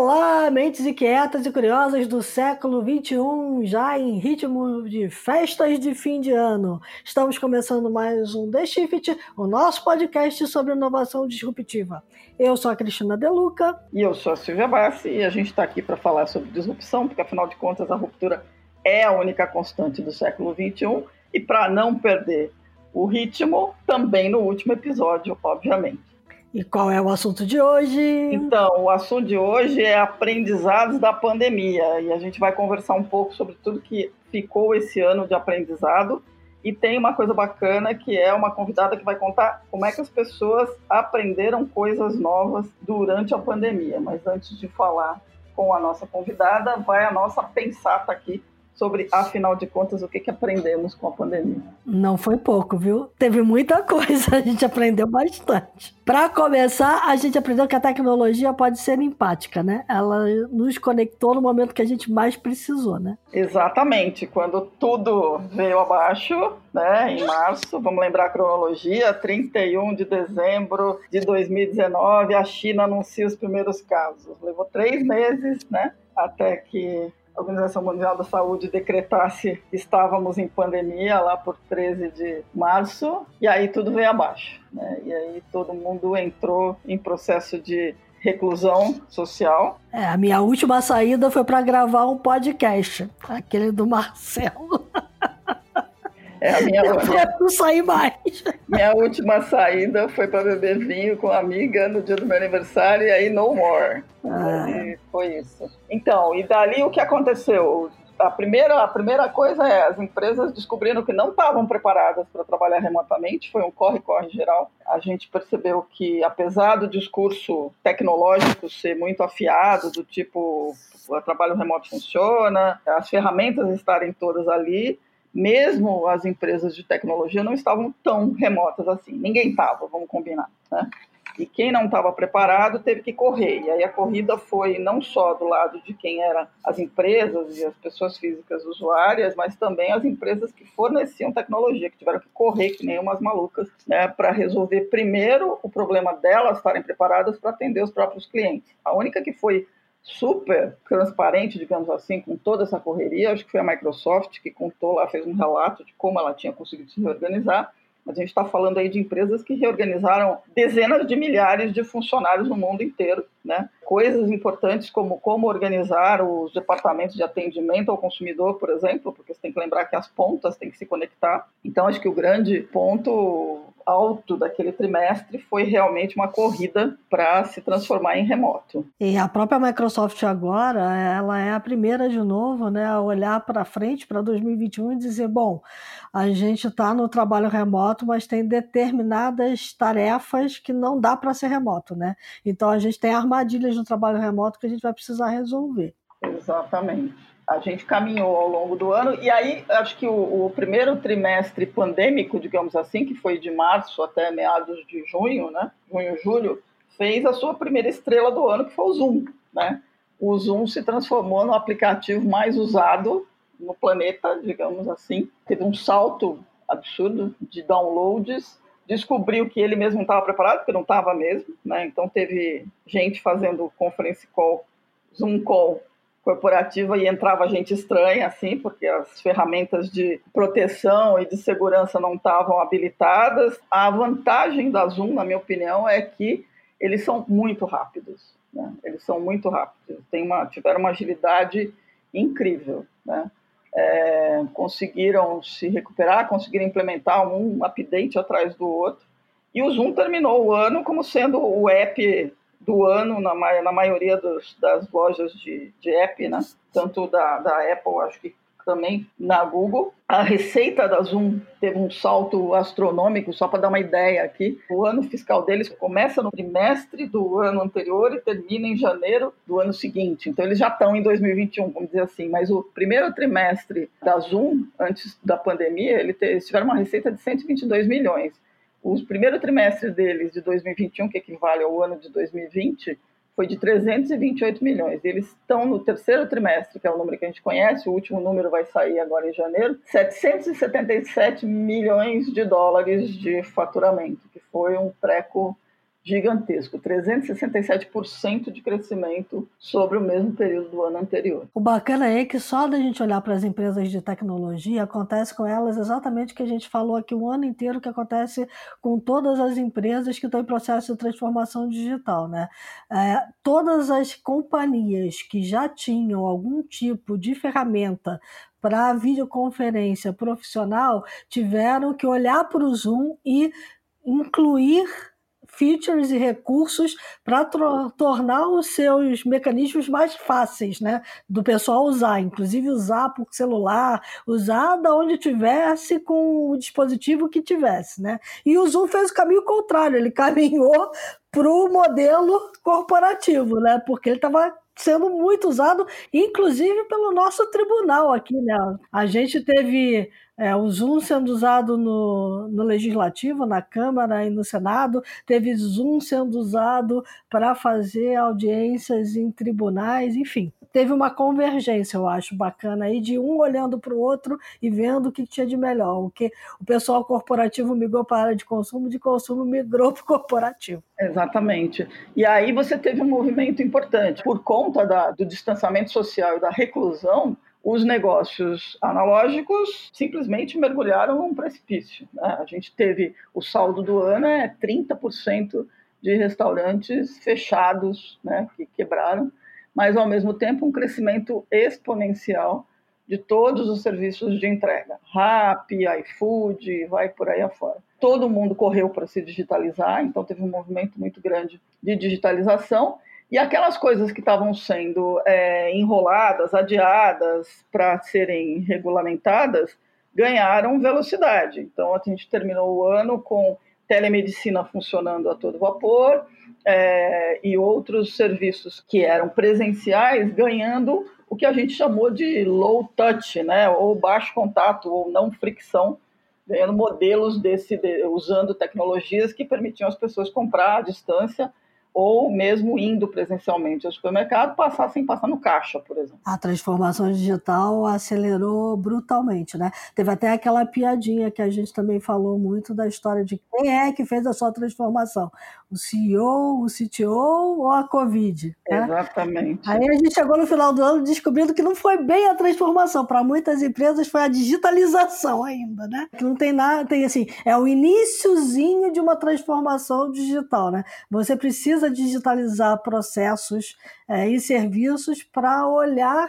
Olá, mentes inquietas e curiosas do século XXI, já em ritmo de festas de fim de ano. Estamos começando mais um The Shift, o nosso podcast sobre inovação disruptiva. Eu sou a Cristina Deluca. E eu sou a Silvia Bassi, e a gente está aqui para falar sobre disrupção, porque afinal de contas a ruptura é a única constante do século XXI, e para não perder o ritmo, também no último episódio, obviamente. E qual é o assunto de hoje? Então, o assunto de hoje é aprendizados da pandemia. E a gente vai conversar um pouco sobre tudo que ficou esse ano de aprendizado. E tem uma coisa bacana que é uma convidada que vai contar como é que as pessoas aprenderam coisas novas durante a pandemia. Mas antes de falar com a nossa convidada, vai a nossa pensata aqui sobre, afinal de contas, o que, que aprendemos com a pandemia. Não foi pouco, viu? Teve muita coisa, a gente aprendeu bastante. Para começar, a gente aprendeu que a tecnologia pode ser empática, né? Ela nos conectou no momento que a gente mais precisou, né? Exatamente. Quando tudo veio abaixo, né, em março, vamos lembrar a cronologia, 31 de dezembro de 2019, a China anuncia os primeiros casos. Levou três meses, né? Até que Organização Mundial da Saúde decretasse que estávamos em pandemia lá por 13 de março, e aí tudo veio abaixo. Né? E aí todo mundo entrou em processo de reclusão social. É, a minha última saída foi para gravar um podcast, aquele do Marcelo. É a minha Eu não sair mais. Minha última saída foi para beber vinho com uma amiga no dia do meu aniversário e aí no more. Ah. E foi isso. Então, e dali o que aconteceu? A primeira, a primeira coisa é as empresas descobriram que não estavam preparadas para trabalhar remotamente, foi um corre-corre geral. A gente percebeu que, apesar do discurso tecnológico ser muito afiado, do tipo o trabalho remoto funciona, as ferramentas estarem todas ali, mesmo as empresas de tecnologia não estavam tão remotas assim. Ninguém estava, vamos combinar. Né? E quem não estava preparado teve que correr. E aí a corrida foi não só do lado de quem eram as empresas e as pessoas físicas usuárias, mas também as empresas que forneciam tecnologia, que tiveram que correr que nem umas malucas, né, para resolver primeiro o problema delas estarem preparadas para atender os próprios clientes. A única que foi super transparente, digamos assim, com toda essa correria. Acho que foi a Microsoft que contou lá, fez um relato de como ela tinha conseguido se reorganizar. Mas a gente está falando aí de empresas que reorganizaram dezenas de milhares de funcionários no mundo inteiro, né? Coisas importantes como como organizar os departamentos de atendimento ao consumidor, por exemplo, porque você tem que lembrar que as pontas têm que se conectar. Então, acho que o grande ponto alto daquele trimestre foi realmente uma corrida para se transformar em remoto. E a própria Microsoft agora, ela é a primeira de novo, né, a olhar para frente para 2021 e dizer, bom, a gente está no trabalho remoto, mas tem determinadas tarefas que não dá para ser remoto, né? Então a gente tem armadilhas no trabalho remoto que a gente vai precisar resolver. Exatamente a gente caminhou ao longo do ano, e aí acho que o, o, primeiro trimestre pandêmico, digamos assim, que foi de março até meados de junho, né? Junho, julho, fez a sua primeira estrela do ano, que foi o Zoom, né? O Zoom se transformou no aplicativo mais usado no planeta, digamos assim. Teve um salto absurdo de downloads, descobriu que ele mesmo não estava preparado, porque não estava mesmo, né? Então teve gente fazendo conference call, Zoom call corporativa e entrava gente estranha, assim, porque as ferramentas de proteção e de segurança não estavam habilitadas. A vantagem da Zoom, na minha opinião, é que eles são muito rápidos. Né? Eles são muito rápidos, Tem uma, tiveram uma agilidade incrível. Né? É, conseguiram se recuperar, conseguiram implementar um update atrás do outro. E o Zoom terminou o ano como sendo o app do ano na, na maioria dos, das lojas de, de app, né? tanto da, da Apple, acho que também na Google. A receita da Zoom teve um salto astronômico, só para dar uma ideia aqui. O ano fiscal deles começa no trimestre do ano anterior e termina em janeiro do ano seguinte. Então eles já estão em 2021, vamos dizer assim. Mas o primeiro trimestre da Zoom, antes da pandemia, eles tiveram uma receita de 122 milhões o primeiro trimestre deles, de 2021, que equivale ao ano de 2020, foi de 328 milhões. Eles estão no terceiro trimestre, que é o número que a gente conhece, o último número vai sair agora em janeiro, 777 milhões de dólares de faturamento, que foi um treco gigantesco, 367% de crescimento sobre o mesmo período do ano anterior. O bacana é que só da gente olhar para as empresas de tecnologia, acontece com elas exatamente o que a gente falou aqui o ano inteiro, que acontece com todas as empresas que estão em processo de transformação digital. Né? É, todas as companhias que já tinham algum tipo de ferramenta para videoconferência profissional tiveram que olhar para o Zoom e incluir features e recursos para tornar os seus mecanismos mais fáceis, né, do pessoal usar, inclusive usar por celular, usar da onde tivesse com o dispositivo que tivesse, né? E o Zoom fez o caminho contrário, ele caminhou para o modelo corporativo, né? Porque ele estava sendo muito usado, inclusive pelo nosso tribunal aqui, né? A gente teve é, o Zoom sendo usado no, no Legislativo, na Câmara e no Senado, teve Zoom sendo usado para fazer audiências em tribunais, enfim. Teve uma convergência, eu acho, bacana aí, de um olhando para o outro e vendo o que tinha de melhor. O que o pessoal corporativo migrou para a área de consumo, de consumo migrou para o corporativo. Exatamente. E aí você teve um movimento importante. Por conta da, do distanciamento social e da reclusão, os negócios analógicos simplesmente mergulharam num precipício. Né? A gente teve o saldo do ano é 30% de restaurantes fechados, né, que quebraram, mas ao mesmo tempo um crescimento exponencial de todos os serviços de entrega, Rappi, iFood, vai por aí afora. Todo mundo correu para se digitalizar, então teve um movimento muito grande de digitalização e aquelas coisas que estavam sendo é, enroladas, adiadas para serem regulamentadas, ganharam velocidade. Então, a gente terminou o ano com telemedicina funcionando a todo vapor é, e outros serviços que eram presenciais ganhando o que a gente chamou de low touch, né, ou baixo contato, ou não fricção, ganhando modelos desse, de, usando tecnologias que permitiam as pessoas comprar à distância ou mesmo indo presencialmente ao supermercado, passar sem passar no caixa, por exemplo. A transformação digital acelerou brutalmente, né? Teve até aquela piadinha que a gente também falou muito da história de quem é que fez a sua transformação, o CEO, o CTO ou a Covid? Né? Exatamente. Aí a gente chegou no final do ano descobrindo que não foi bem a transformação, para muitas empresas foi a digitalização ainda, né? Que não tem nada, tem assim, é o iníciozinho de uma transformação digital, né? Você precisa digitalizar processos é, e serviços para olhar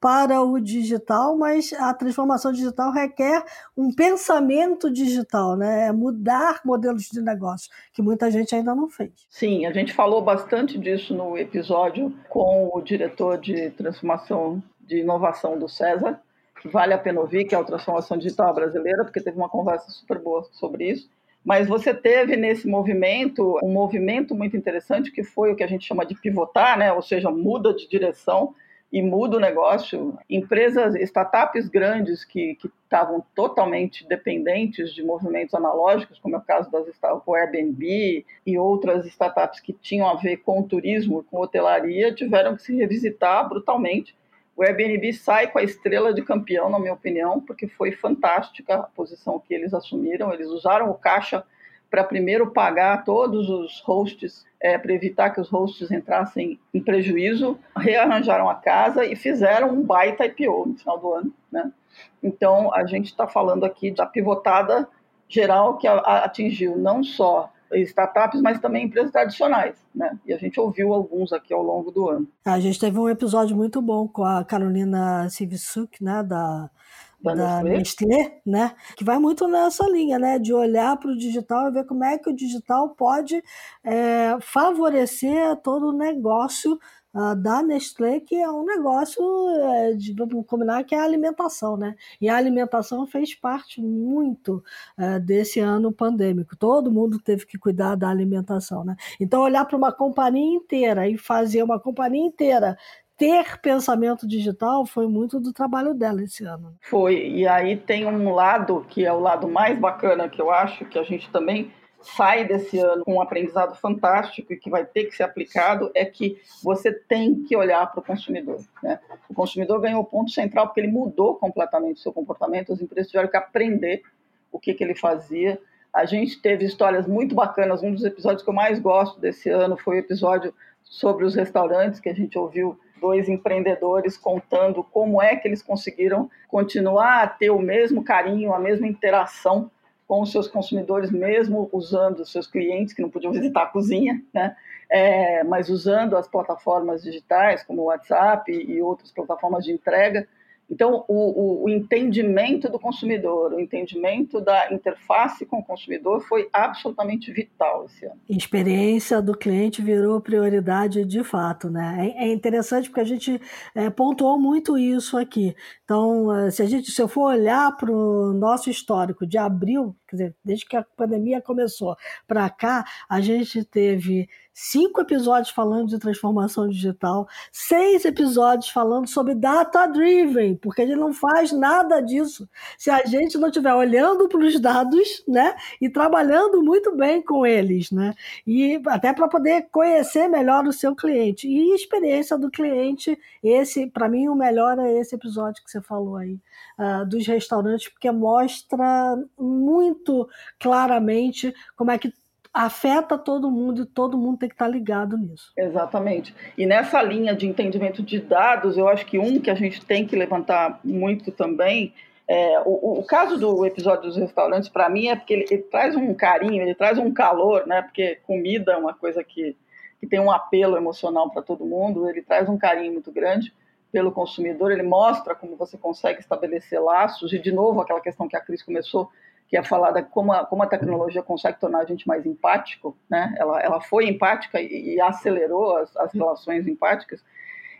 para o digital, mas a transformação digital requer um pensamento digital, né? É mudar modelos de negócio, que muita gente ainda não fez. Sim, a gente falou bastante disso no episódio com o diretor de transformação de inovação do César, que vale a pena ouvir, que é a transformação digital brasileira, porque teve uma conversa super boa sobre isso. Mas você teve nesse movimento um movimento muito interessante que foi o que a gente chama de pivotar, né? ou seja, muda de direção e muda o negócio. Empresas, startups grandes que estavam totalmente dependentes de movimentos analógicos, como é o caso das o Airbnb e outras startups que tinham a ver com turismo, com hotelaria, tiveram que se revisitar brutalmente o Airbnb sai com a estrela de campeão, na minha opinião, porque foi fantástica a posição que eles assumiram. Eles usaram o caixa para primeiro pagar todos os hosts, é, para evitar que os hosts entrassem em prejuízo, rearranjaram a casa e fizeram um baita IPO no final do ano. Né? Então, a gente está falando aqui da pivotada geral que atingiu não só startups, mas também empresas tradicionais, né? E a gente ouviu alguns aqui ao longo do ano. A gente teve um episódio muito bom com a Carolina Sivsuk, né, da da, Nestlé, né? Que vai muito nessa linha, né? De olhar para o digital e ver como é que o digital pode é, favorecer todo o negócio uh, da Nestlé, que é um negócio, é, de, vamos combinar, que é a alimentação, né? E a alimentação fez parte muito uh, desse ano pandêmico. Todo mundo teve que cuidar da alimentação, né? Então, olhar para uma companhia inteira e fazer uma companhia inteira ter pensamento digital foi muito do trabalho dela esse ano. Foi, e aí tem um lado que é o lado mais bacana que eu acho que a gente também sai desse ano com um aprendizado fantástico e que vai ter que ser aplicado é que você tem que olhar para o consumidor. Né? O consumidor ganhou o ponto central porque ele mudou completamente o seu comportamento, as empresas tiveram que aprender o que, que ele fazia. A gente teve histórias muito bacanas. Um dos episódios que eu mais gosto desse ano foi o episódio sobre os restaurantes, que a gente ouviu dois empreendedores contando como é que eles conseguiram continuar a ter o mesmo carinho, a mesma interação com os seus consumidores, mesmo usando os seus clientes que não podiam visitar a cozinha, né? É, mas usando as plataformas digitais como o WhatsApp e outras plataformas de entrega então, o, o, o, entendimento do consumidor, o entendimento da interface com o consumidor foi absolutamente vital esse ano. Experiência do cliente virou prioridade de fato, né? É, é interessante porque a gente é, pontuou muito isso aqui. Então, é, se a gente, se eu for olhar para o nosso histórico de abril, quer dizer, desde que a pandemia começou para cá, a gente teve cinco episódios falando de transformação digital, seis episódios falando sobre data-driven, porque a gente não faz nada disso se a gente não estiver olhando para os dados né, e trabalhando muito bem com eles, né? E até para poder conhecer melhor o seu cliente. E experiência do cliente, esse, para mim, o melhor é esse episódio que você falou aí, uh, dos restaurantes, porque mostra muito claramente como é que afeta todo mundo e todo mundo tem que estar ligado nisso. Exatamente. E nessa linha de entendimento de dados, eu acho que um que a gente tem que levantar muito também é, o, o, caso do episódio dos restaurantes, para mim, é porque ele, ele, traz um carinho, ele traz um calor, né? Porque comida é uma coisa que, que tem um apelo emocional para todo mundo, ele traz um carinho muito grande pelo consumidor, ele mostra como você consegue estabelecer laços, e de novo, aquela questão que a Cris começou, que é falar da como a, como a tecnologia consegue tornar a gente mais empático, né? Ela, ela foi empática e, e acelerou as, as relações empáticas.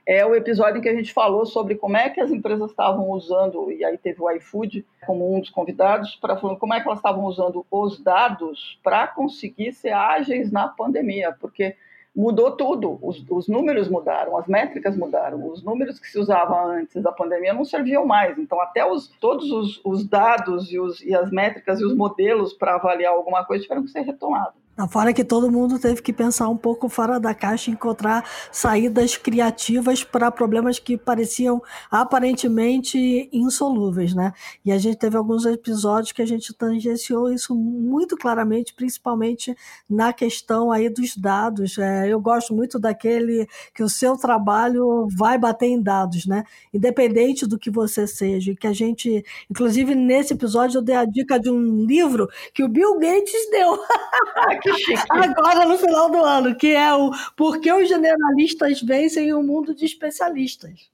É o episódio em que a gente falou sobre como é que as empresas estavam usando, e aí teve o iFood como um dos convidados, para falar como é que elas estavam usando os dados para conseguir ser ágeis na pandemia, porque mudou tudo. Os, os, números mudaram, as métricas mudaram. Os números que se usavam antes da pandemia não serviam mais. Então, até os, todos os, os dados e, os, e as métricas e os modelos para avaliar alguma coisa tiveram que ser retomados. Fora que todo mundo teve que pensar um pouco fora da caixa e encontrar saídas criativas para problemas que pareciam aparentemente insolúveis, né? E a gente teve alguns episódios que a gente tangenciou isso muito claramente, principalmente na questão aí dos dados. É, eu gosto muito daquele que o seu trabalho vai bater em dados, né? Independente do que você seja. E que a gente, inclusive nesse episódio, eu dei a dica de um livro que o Bill Gates deu. Agora, no final do ano, que é o Por que os generalistas vencem o mundo de especialistas.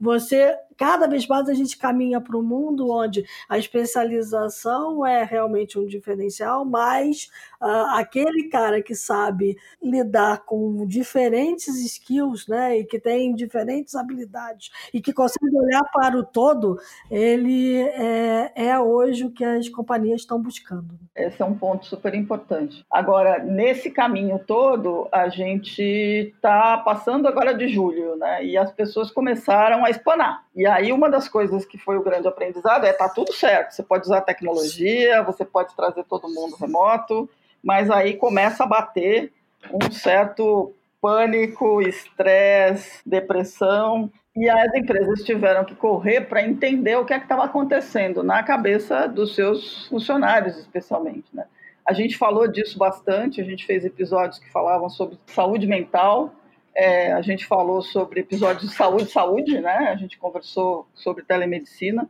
Você cada vez mais a gente caminha para um mundo onde a especialização é realmente um diferencial, mas uh, aquele cara que sabe lidar com diferentes skills, né, e que tem diferentes habilidades e que consegue olhar para o todo, ele é, é hoje o que as companhias estão buscando. Esse é um ponto super importante. Agora, nesse caminho todo, a gente está passando agora de julho, né, e as pessoas começaram a espanar. E aí uma das coisas que foi o grande aprendizado é tá tudo certo, você pode usar tecnologia, você pode trazer todo mundo remoto, mas aí começa a bater um certo pânico, estresse, depressão, e as empresas tiveram que correr para entender o que é estava acontecendo na cabeça dos seus funcionários, especialmente. Né? A gente falou disso bastante, a gente fez episódios que falavam sobre saúde mental, é, a gente falou sobre episódios de saúde, saúde, né? A gente conversou sobre telemedicina,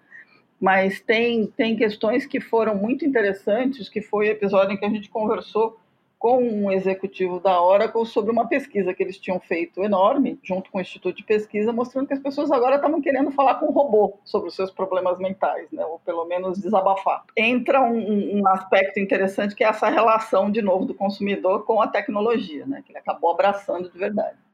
mas tem, tem questões que foram muito interessantes, que foi o episódio em que a gente conversou com um executivo da Oracle sobre uma pesquisa que eles tinham feito enorme, junto com o Instituto de Pesquisa, mostrando que as pessoas agora estavam querendo falar com o robô sobre os seus problemas mentais, né? ou pelo menos desabafar. Entra um, um aspecto interessante que é essa relação, de novo, do consumidor com a tecnologia, né? que ele acabou abraçando de verdade.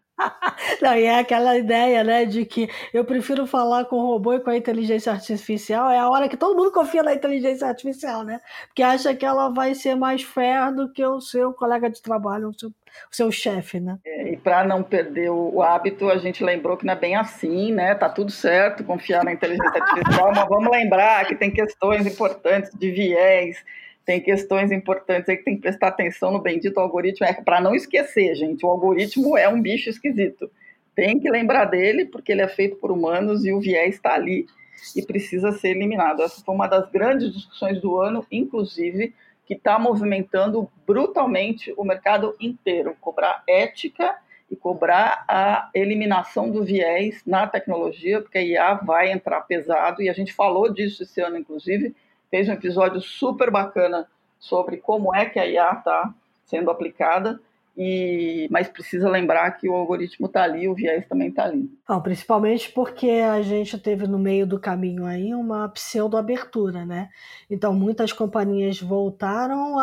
Não, e é aquela ideia, né, de que eu prefiro falar com o robô e com a inteligência artificial, é a hora que todo mundo confia na inteligência artificial, né? Porque acha que ela vai ser mais fair do que o seu colega de trabalho, o seu, o seu chefe, né? É, e para não perder o, o, hábito, a gente lembrou que não é bem assim, né? Tá tudo certo confiar na inteligência artificial, mas vamos lembrar que tem questões importantes de viés, tem questões importantes aí que tem que prestar atenção no bendito algoritmo, é para não esquecer, gente, o algoritmo é um bicho esquisito. Tem que lembrar dele, porque ele é feito por humanos e o viés está ali e precisa ser eliminado. Essa foi uma das grandes discussões do ano, inclusive que está movimentando brutalmente o mercado inteiro, cobrar ética e cobrar a eliminação do viés na tecnologia, porque a IA vai entrar pesado, e a gente falou disso esse ano, inclusive, fez um episódio super bacana sobre como é que a IA está sendo aplicada, e, mas precisa lembrar que o algoritmo está ali, o viés também está ali. Principalmente porque a gente teve no meio do caminho aí uma pseudo-abertura, né? Então muitas companhias voltaram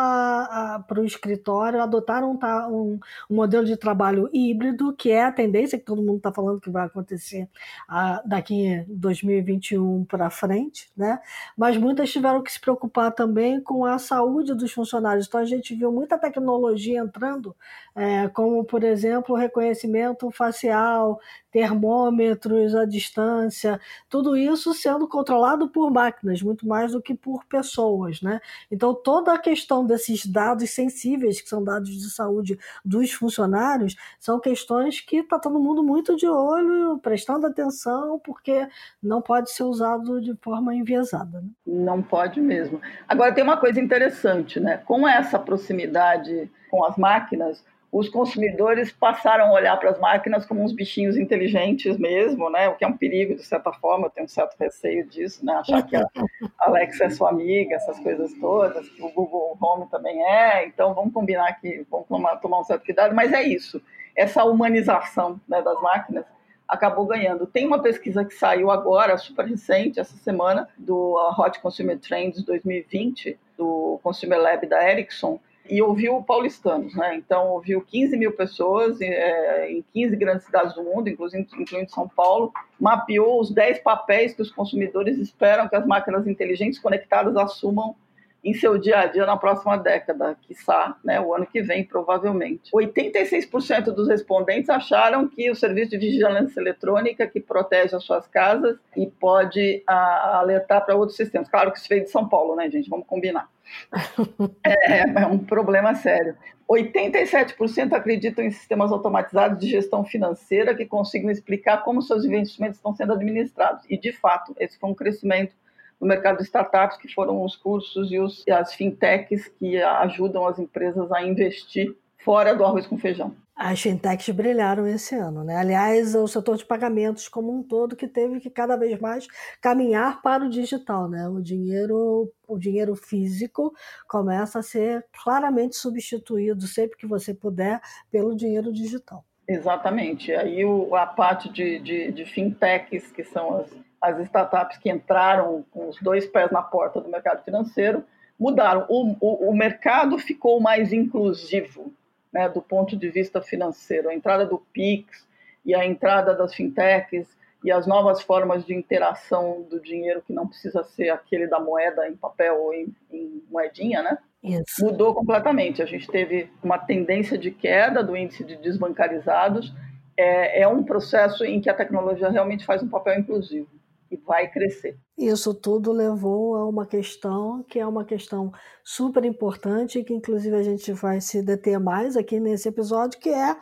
para o escritório, adotaram um, um, modelo de trabalho híbrido, que é a tendência que todo mundo está falando que vai acontecer a, daqui 2021 para frente, né? Mas muitas tiveram que se preocupar também com a saúde dos funcionários. Então a gente viu muita tecnologia entrando é, como, por exemplo, reconhecimento facial, termômetros à distância, tudo isso sendo controlado por máquinas, muito mais do que por pessoas. Né? Então, toda a questão desses dados sensíveis, que são dados de saúde dos funcionários, são questões que está todo mundo muito de olho, prestando atenção, porque não pode ser usado de forma enviesada. Né? Não pode mesmo. Agora, tem uma coisa interessante, né? com essa proximidade com as máquinas, os consumidores passaram a olhar para as máquinas como uns bichinhos inteligentes mesmo, né? O que é um perigo de certa forma, eu tenho um certo receio disso, né? Achar que a Alexa é sua amiga, essas coisas todas, que o Google Home também é. Então vamos combinar que vamos tomar, tomar um certo cuidado, mas é isso. Essa humanização né, das máquinas acabou ganhando. Tem uma pesquisa que saiu agora, super recente, essa semana, do Hot Consumer Trends 2020, do Consumer Lab da Ericsson, e ouviu paulistanos, né? Então ouviu 15 mil pessoas é, em 15 grandes cidades do mundo, inclusive incluindo São Paulo, mapeou os 10 papéis que os consumidores esperam que as máquinas inteligentes conectadas assumam em seu dia a dia na próxima década, quiçá, né, o ano que vem, provavelmente. 86% dos respondentes acharam que o serviço de vigilância eletrônica que protege as suas casas e pode a, alertar para outros sistemas. Claro que isso veio de São Paulo, né, gente? Vamos combinar. é, é um problema sério. 87% acreditam em sistemas automatizados de gestão financeira que consigam explicar como seus investimentos estão sendo administrados. E, de fato, esse foi um crescimento no mercado de startups, que foram os cursos e, os, e as fintechs que ajudam as empresas a investir fora do arroz com feijão. As fintechs brilharam esse ano, né? Aliás, o setor de pagamentos como um todo que teve que cada vez mais caminhar para o digital, né? O dinheiro, o dinheiro físico começa a ser claramente substituído sempre que você puder pelo dinheiro digital. Exatamente. Aí o, a parte de, de, de fintechs, que são as as startups que entraram com os dois pés na porta do mercado financeiro mudaram. O, o, o mercado ficou mais inclusivo né, do ponto de vista financeiro. A entrada do PIX e a entrada das fintechs e as novas formas de interação do dinheiro, que não precisa ser aquele da moeda em papel ou em, em moedinha, né? Isso. Mudou completamente. A gente teve uma tendência de queda do índice de desbancarizados. É, é um processo em que a tecnologia realmente faz um papel inclusivo e vai crescer. Isso tudo levou a uma questão que é uma questão super importante, que inclusive a gente vai se deter mais aqui nesse episódio, que é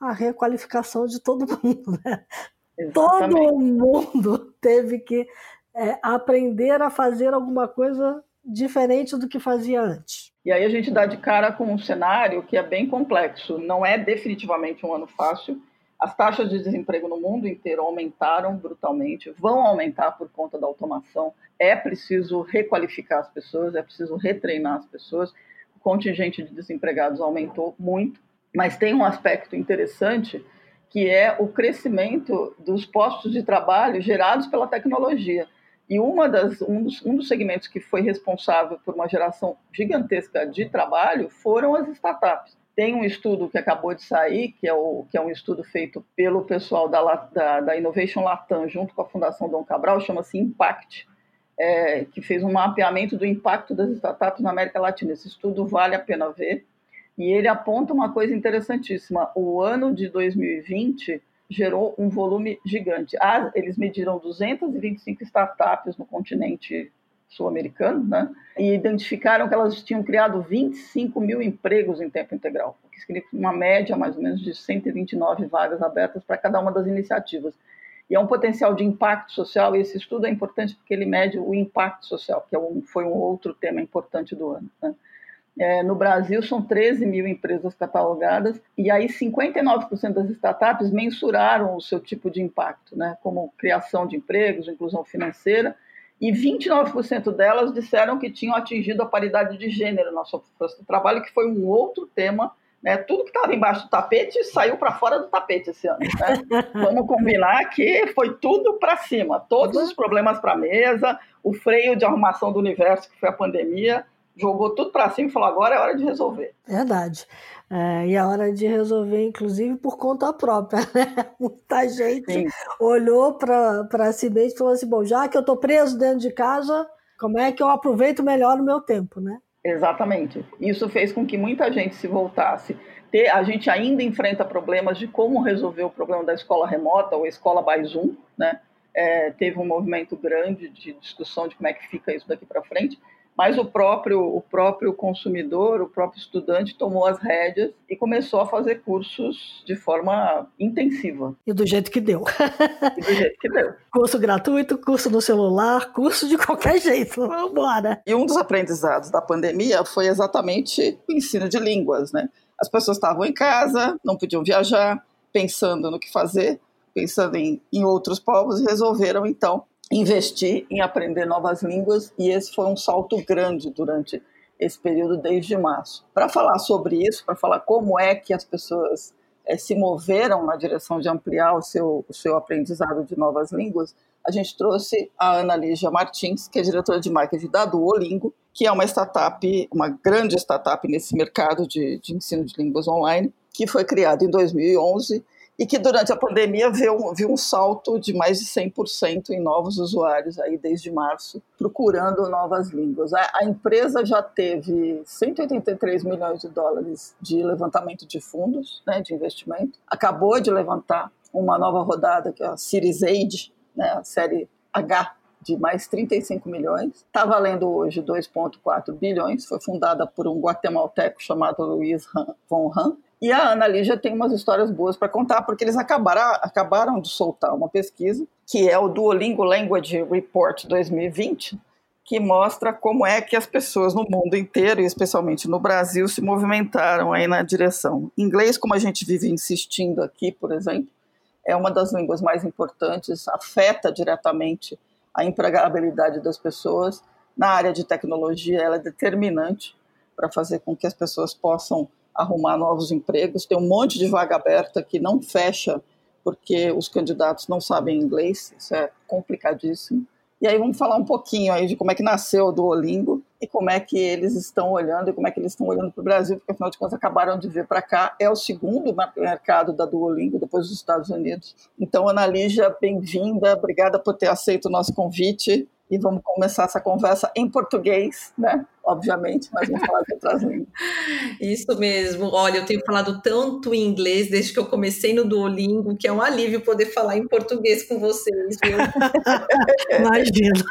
a requalificação de todo mundo. Né? Todo mundo teve que é, aprender a fazer alguma coisa diferente do que fazia antes. E aí a gente dá de cara com um cenário que é bem complexo. Não é definitivamente um ano fácil as taxas de desemprego no mundo inteiro aumentaram brutalmente, vão aumentar por conta da automação. É preciso requalificar as pessoas, é preciso retreinar as pessoas. O contingente de desempregados aumentou muito, mas tem um aspecto interessante que é o crescimento dos postos de trabalho gerados pela tecnologia. E uma das, um, dos, um dos segmentos que foi responsável por uma geração gigantesca de trabalho foram as startups. Tem um estudo que acabou de sair, que é, o, que é um estudo feito pelo pessoal da, da, da Innovation Latam, junto com a Fundação Dom Cabral, chama-se Impact, é, que fez um mapeamento do impacto das startups na América Latina. Esse estudo vale a pena ver. E ele aponta uma coisa interessantíssima. O ano de 2020 gerou um volume gigante. Ah, eles mediram 225 startups no continente sul-americano, né? e identificaram que elas tinham criado 25 mil empregos em tempo integral, o que significa uma média mais ou menos de 129 vagas abertas para cada uma das iniciativas. E é um potencial de impacto social, e esse estudo é importante porque ele mede o impacto social, que é um, foi um outro tema importante do ano. Né? É, no Brasil, são 13 mil empresas catalogadas, e aí 59% das startups mensuraram o seu tipo de impacto, né, como criação de empregos, inclusão financeira, e 29% delas disseram que tinham atingido a paridade de gênero na sua força de trabalho, que foi um outro tema né? Tudo que estava embaixo do tapete saiu para fora do tapete esse ano. Né? Vamos combinar que foi tudo para cima, todos os problemas para a mesa, o freio de arrumação do universo, que foi a pandemia, jogou tudo para cima e falou: agora é hora de resolver. Verdade. É, e é hora de resolver, inclusive, por conta própria. Né? Muita gente Sim. olhou para si mesmo e falou assim: bom, já que eu estou preso dentro de casa, como é que eu aproveito melhor o meu tempo, né? Exatamente. Isso fez com que muita gente se voltasse. A gente ainda enfrenta problemas de como resolver o problema da escola remota ou escola by Zoom, né? É, teve um movimento grande de discussão de como é que fica isso daqui para frente, mas o próprio, o próprio consumidor, o próprio estudante tomou as rédeas e começou a fazer cursos de forma intensiva. E do jeito que deu. E do jeito que deu. curso gratuito, curso no celular, curso de qualquer jeito. Vamos embora. E um dos aprendizados da pandemia foi exatamente o ensino de línguas, né? As pessoas estavam em casa, não podiam viajar, pensando no que fazer, pensando em, em outros povos e resolveram então investir em aprender novas línguas e esse foi um salto grande durante esse período desde março. Para falar sobre isso, para falar como é que as pessoas é, se moveram na direção de ampliar o seu, o seu aprendizado de novas línguas, a gente trouxe a Ana Lígia Martins, que é diretora de marketing da Duolingo, que é uma startup, uma grande startup nesse mercado de, de ensino de línguas online, que foi criada em 2011 e que durante a pandemia viu, viu um salto de mais de 100% em novos usuários aí desde março, procurando novas línguas. A, a, empresa já teve 183 milhões de dólares de levantamento de fundos, né, de investimento, acabou de levantar uma nova rodada, que é a Series Age, né, a série H, de mais 35 milhões. Está valendo hoje 2,4 bilhões. Foi fundada por um guatemalteco chamado Luiz von Ham. E a Ana Lígia tem umas histórias boas para contar, porque eles acabaram, acabaram de soltar uma pesquisa, que é o Duolingo Language Report 2020, que mostra como é que as pessoas no mundo inteiro, e especialmente no Brasil, se movimentaram aí na direção. Inglês, como a gente vive insistindo aqui, por exemplo, é uma das línguas mais importantes, afeta diretamente a empregabilidade das pessoas. Na área de tecnologia, ela é determinante para fazer com que as pessoas possam arrumar novos empregos. Tem um monte de vaga aberta que não fecha porque os candidatos não sabem inglês, isso é complicadíssimo. E aí vamos falar um pouquinho aí de como é que nasceu o Duolingo e como é que eles estão olhando e como é que eles estão olhando para o Brasil, porque afinal de contas acabaram de vir para cá. É o segundo mercado da Duolingo, depois dos Estados Unidos. Então, Ana Lígia, bem-vinda, obrigada por ter aceito o nosso convite e vamos começar essa conversa em português, né? Obviamente, mas vamos falar de outras línguas. Isso mesmo. Olha, eu tenho falado tanto inglês desde que eu comecei no Duolingo, que é um alívio poder falar em português com vocês, viu? Imagina.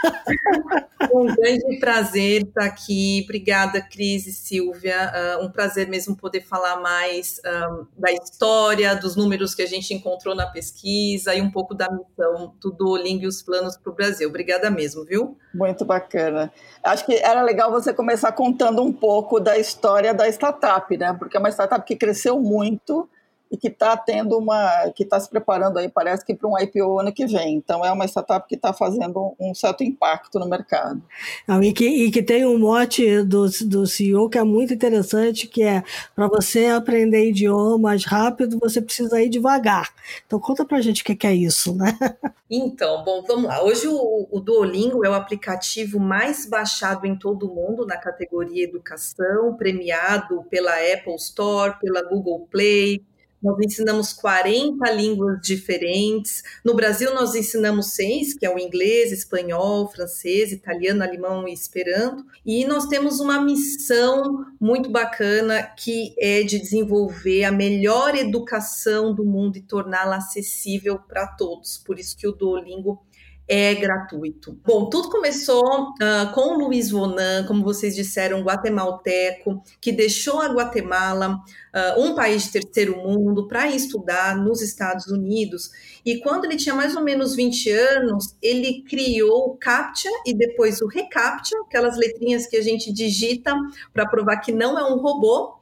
um grande prazer estar aqui. Obrigada, Cris e Silvia. Uh, um prazer mesmo poder falar mais um, ah, da história, dos números que a gente encontrou na pesquisa e um pouco da missão do Duolingo e os planos para o Brasil. Obrigada mesmo, viu? Muito bacana. Acho que era legal você começar contando um pouco da história da startup, né? Porque é uma startup que cresceu muito e que está tendo uma, que está se preparando aí, parece que para um IPO ano que vem. Então é uma startup que está fazendo um certo impacto no mercado. Não, e, que, e que tem um mote do, do CEO que é muito interessante, que é para você aprender idiomas rápido, você precisa ir devagar. Então conta para a gente o que, que é isso, né? Então, bom, vamos lá. Hoje o, o Duolingo é o aplicativo mais baixado em todo o mundo na categoria educação, premiado pela Apple Store, pela Google Play, nós ensinamos 40 línguas diferentes. No Brasil, nós ensinamos seis, que é o inglês, espanhol, francês, italiano, alemão e esperanto. E nós temos uma missão muito bacana que é de desenvolver a melhor educação do mundo e torná-la acessível para todos. Por isso que o Duolingo é gratuito. Bom, tudo começou uh, com o Luiz Vonan, como vocês disseram, guatemalteco, que deixou a Guatemala, uh, um país de terceiro mundo, para estudar nos Estados Unidos. E quando ele tinha mais ou menos 20 anos, ele criou o CAPTCHA e depois o ReCAPTCHA, aquelas letrinhas que a gente digita para provar que não é um robô.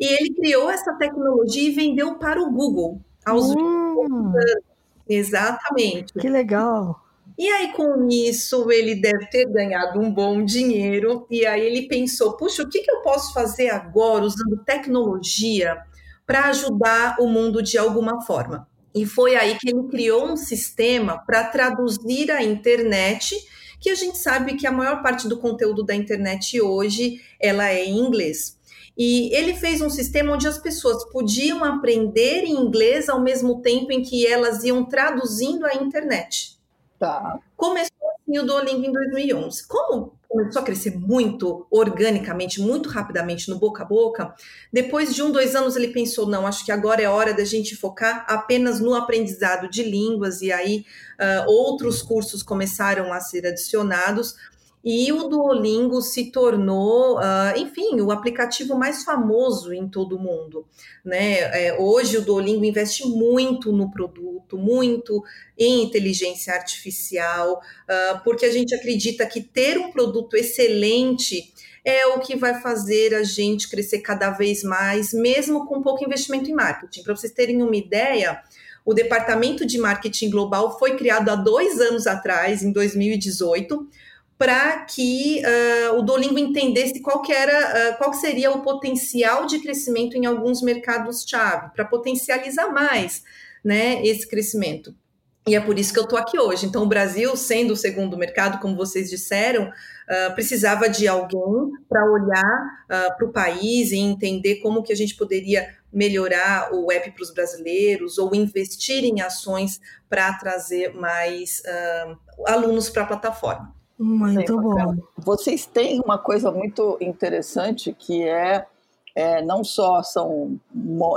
E ele criou essa tecnologia e vendeu para o Google aos hum, anos. Exatamente. Que legal. E aí, com isso, ele deve ter ganhado um bom dinheiro. E aí, ele pensou: puxa, o que, que eu posso fazer agora usando tecnologia para ajudar o mundo de alguma forma? E foi aí que ele criou um sistema para traduzir a internet, que a gente sabe que a maior parte do conteúdo da internet hoje ela é em inglês. E ele fez um sistema onde as pessoas podiam aprender inglês ao mesmo tempo em que elas iam traduzindo a internet. Tá. Começou assim o Duolingo em 2011. Como começou a crescer muito organicamente, muito rapidamente no boca a boca, depois de um, dois anos ele pensou, não, acho que agora é hora da gente focar apenas no aprendizado de línguas, e aí uh, outros cursos começaram a ser adicionados, e o Duolingo se tornou, uh, enfim, o aplicativo mais famoso em todo o mundo. Né? É, hoje o Duolingo investe muito no produto, muito em inteligência artificial, uh, porque a gente acredita que ter um produto excelente é o que vai fazer a gente crescer cada vez mais, mesmo com pouco investimento em marketing. Para vocês terem uma ideia, o departamento de marketing global foi criado há dois anos atrás, em 2018 para que uh, o Duolingo entendesse qual que era, uh, qual que seria o potencial de crescimento em alguns mercados-chave, para potencializar mais né, esse crescimento. E é por isso que eu estou aqui hoje. Então, o Brasil, sendo o segundo mercado, como vocês disseram, uh, precisava de alguém para olhar para o país e entender como que a gente poderia melhorar o app para os brasileiros ou investir em ações para trazer mais alunos para a plataforma. Muito bom. Vocês têm uma coisa muito interessante que é, é, não só são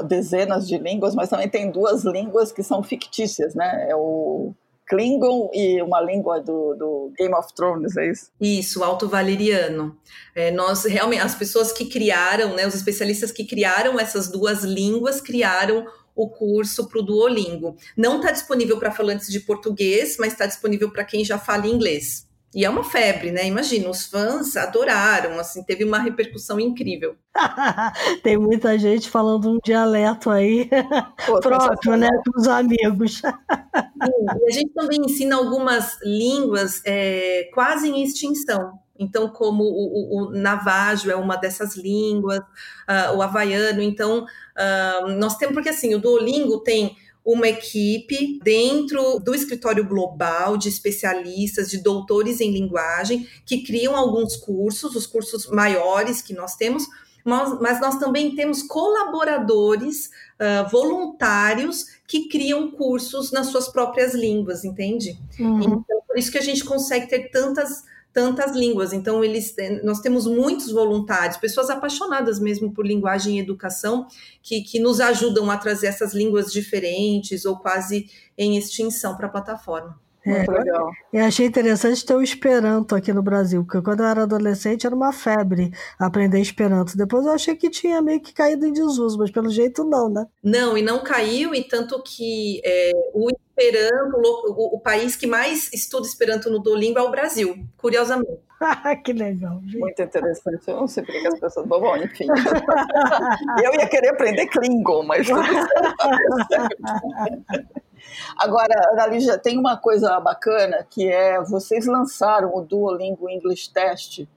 dezenas de línguas, mas também tem duas línguas que são fictícias, né? É o Klingon e uma língua do, do, Game of Thrones, é isso? Isso, Alto Valeriano. É, nós realmente, as pessoas que criaram, né, os especialistas que criaram essas duas línguas, criaram o curso para o Duolingo. Não está disponível para falantes de português, mas está disponível para quem já fala inglês. E é uma febre, né? Imagina, os fãs adoraram, assim, teve uma repercussão incrível. Tem muita gente falando um dialeto aí Pô, próprio, né, com os amigos. Sim, e a gente também ensina algumas línguas é, quase em extinção. Então, como o, o, o navajo é uma dessas línguas, uh, o havaiano. Então, uh, nós temos, porque assim, o Duolingo tem uma equipe dentro do escritório global de especialistas, de doutores em linguagem, que criam alguns cursos, os cursos maiores que nós temos, mas, mas nós também temos colaboradores uh, voluntários que criam cursos nas suas próprias línguas, entende? Uhum. Então, por isso que a gente consegue ter tantas tantas línguas. Então, eles, eh, nós temos muitos voluntários, pessoas apaixonadas mesmo por linguagem e educação, que, que nos ajudam a trazer essas línguas diferentes ou quase em extinção para a plataforma. É, legal. Eu achei interessante ter o Esperanto aqui no Brasil, porque quando eu era adolescente era uma febre aprender Esperanto. Depois eu achei que tinha meio que caído em desuso, mas pelo jeito não, né? Não, e não caiu, e tanto que é, o Esperanto, o, o, país que mais estuda Esperanto no Duolingo é o Brasil, curiosamente. que legal. Gente. Muito interessante. Eu não sei porque as pessoas. Bom, enfim. eu ia querer aprender Klingon, mas. Agora, Ana tem uma coisa bacana que é vocês lançaram o Duolingo English Test,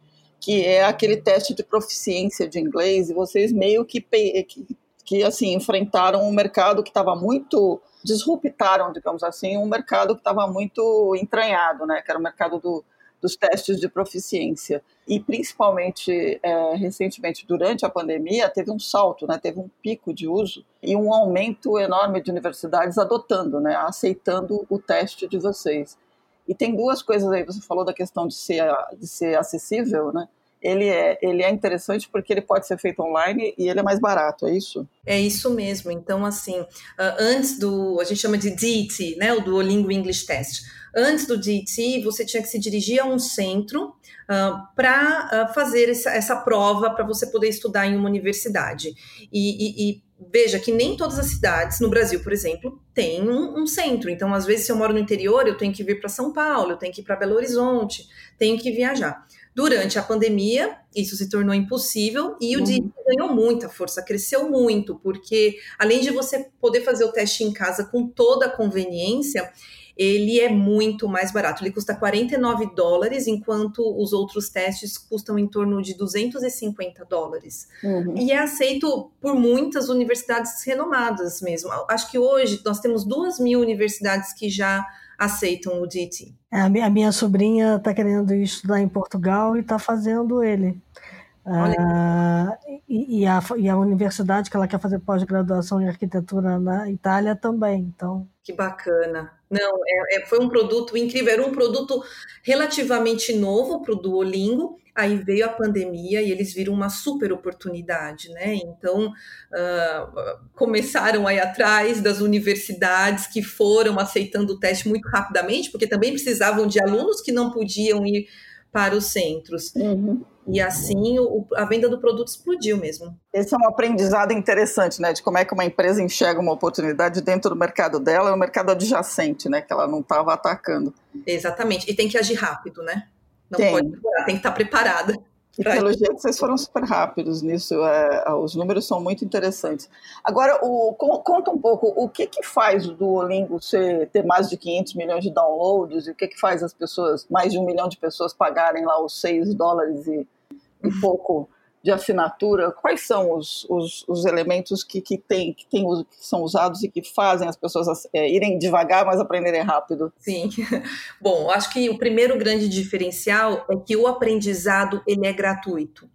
que é aquele teste de proficiência de inglês, e vocês meio que, que, que assim, enfrentaram um mercado que estava muito disruptaram, digamos assim, um mercado que estava muito entranhado, né? Que era o mercado do, dos testes de proficiência. E principalmente é, recentemente, durante a pandemia, teve um salto, né, teve um pico de uso e um aumento enorme de universidades adotando, né, aceitando o teste de vocês. E tem duas coisas aí, você falou da questão de ser, de ser acessível, né? Ele é, ele é interessante porque ele pode ser feito online e ele é mais barato, é isso? É isso mesmo. Então, assim, antes do. A gente chama de DT, né? O Duolingo English Test. Antes do DT, você tinha que se dirigir a um centro uh, para uh, fazer essa, essa prova para você poder estudar em uma universidade. E, e, e, veja que nem todas as cidades, no Brasil, por exemplo, tem um, um centro. Então, às vezes, se eu moro no interior, eu tenho que vir para São Paulo, eu tenho que ir para Belo Horizonte, tenho que viajar. Durante a pandemia, isso se tornou impossível e o uhum. DIT ganhou muita força, cresceu muito, porque além de você poder fazer o teste em casa com toda a conveniência, ele é muito mais barato. Ele custa 49 dólares, enquanto os outros testes custam em torno de 250 dólares. Uhum. E é aceito por muitas universidades renomadas mesmo. Acho que hoje nós temos duas mil universidades que já aceitam o DT. É, a minha, a minha sobrinha está querendo estudar em Portugal e está fazendo ele. Uh, e, e, a, e, a, universidade que ela quer fazer pós-graduação em arquitetura na Itália também. Então, que bacana. Não, é, é, foi um produto incrível. Era um produto relativamente novo para o Duolingo. Aí veio a pandemia e eles viram uma super oportunidade, né? Então uh, começaram aí atrás das universidades que foram aceitando o teste muito rapidamente, porque também precisavam de alunos que não podiam ir para os centros. Uhum. E assim o, a venda do produto explodiu mesmo. Esse é um aprendizado interessante, né? De como é que uma empresa enxerga uma oportunidade dentro do mercado dela, é um mercado adjacente, né? Que ela não estava atacando. Exatamente. E tem que agir rápido, né? Não tem. pode demorar, tem que estar preparada. E pelo jeito vocês foram super rápidos nisso, é, os números são muito interessantes. Agora, o, conta um pouco, o que que faz o Duolingo ser, ter mais de 500 milhões de downloads, e o que que faz as pessoas, mais de um milhão de pessoas pagarem lá os 6 dólares e, e pouco de assinatura, quais são os, os, os elementos que, que, tem, que, tem, que são usados e que fazem as pessoas é, irem devagar, mas aprenderem rápido? Sim. Bom, acho que o primeiro grande diferencial é que o aprendizado ele é gratuito.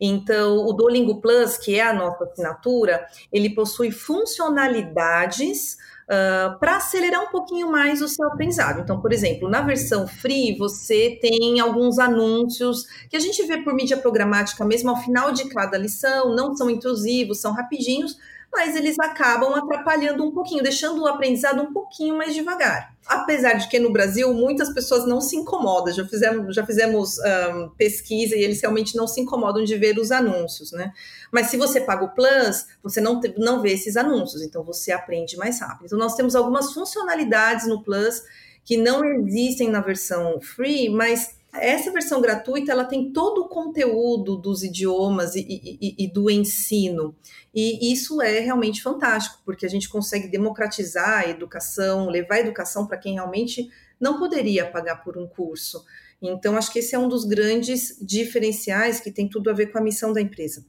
Então, o Duolingo Plus, que é a nossa assinatura, ele possui funcionalidades uh, para acelerar um pouquinho mais o seu aprendizado. Então, por exemplo, na versão free, você tem alguns anúncios que a gente vê por mídia programática mesmo ao final de cada lição, não são intrusivos, são rapidinhos, mas eles acabam atrapalhando um pouquinho, deixando o aprendizado um pouquinho mais devagar. Apesar de que no Brasil muitas pessoas não se incomodam, já fizemos, já fizemos um, pesquisa e eles realmente não se incomodam de ver os anúncios, né? Mas se você paga o Plus, você não, não vê esses anúncios, então você aprende mais rápido. Então nós temos algumas funcionalidades no Plus que não existem na versão free, mas essa versão gratuita ela tem todo o conteúdo dos idiomas e, e, e, do ensino. E isso é realmente fantástico, porque a gente consegue democratizar a educação, levar a educação para quem realmente não poderia pagar por um curso. Então, acho que esse é um dos grandes diferenciais que tem tudo a ver com a missão da empresa.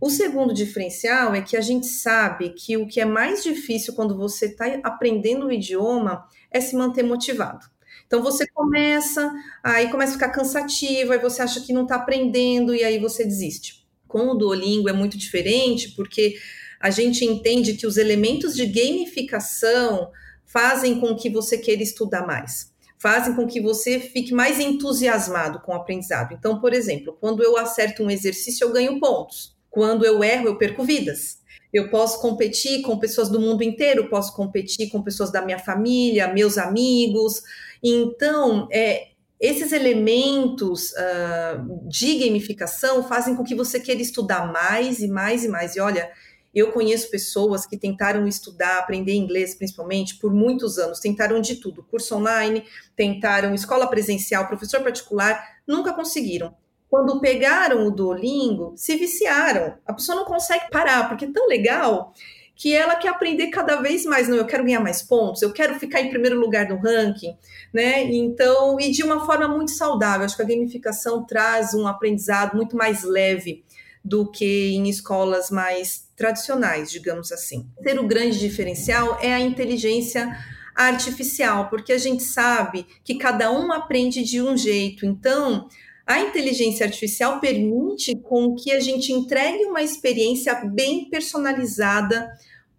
O segundo diferencial é que a gente sabe que o que é mais difícil quando você está aprendendo o idioma é se manter motivado. Então você começa, aí começa a ficar cansativo, aí você acha que não está aprendendo e aí você desiste. Com o Duolingo é muito diferente, porque a gente entende que os elementos de gamificação fazem com que você queira estudar mais, fazem com que você fique mais entusiasmado com o aprendizado. Então, por exemplo, quando eu acerto um exercício, eu ganho pontos. Quando eu erro, eu perco vidas. Eu posso competir com pessoas do mundo inteiro, posso competir com pessoas da minha família, meus amigos. Então, é, esses elementos uh, de gamificação fazem com que você queira estudar mais e mais e mais. E olha, eu conheço pessoas que tentaram estudar, aprender inglês principalmente, por muitos anos, tentaram de tudo: curso online, tentaram escola presencial, professor particular, nunca conseguiram quando pegaram o Duolingo, se viciaram. A pessoa não consegue parar, porque é tão legal que ela quer aprender cada vez mais. Não, eu quero ganhar mais pontos, eu quero ficar em primeiro lugar no ranking, né? Então, e de uma forma muito saudável. Acho que a gamificação traz um aprendizado muito mais leve do que em escolas mais tradicionais, digamos assim. Ter o grande diferencial é a inteligência artificial, porque a gente sabe que cada um aprende de um jeito. Então, a inteligência artificial permite com que a gente entregue uma experiência bem personalizada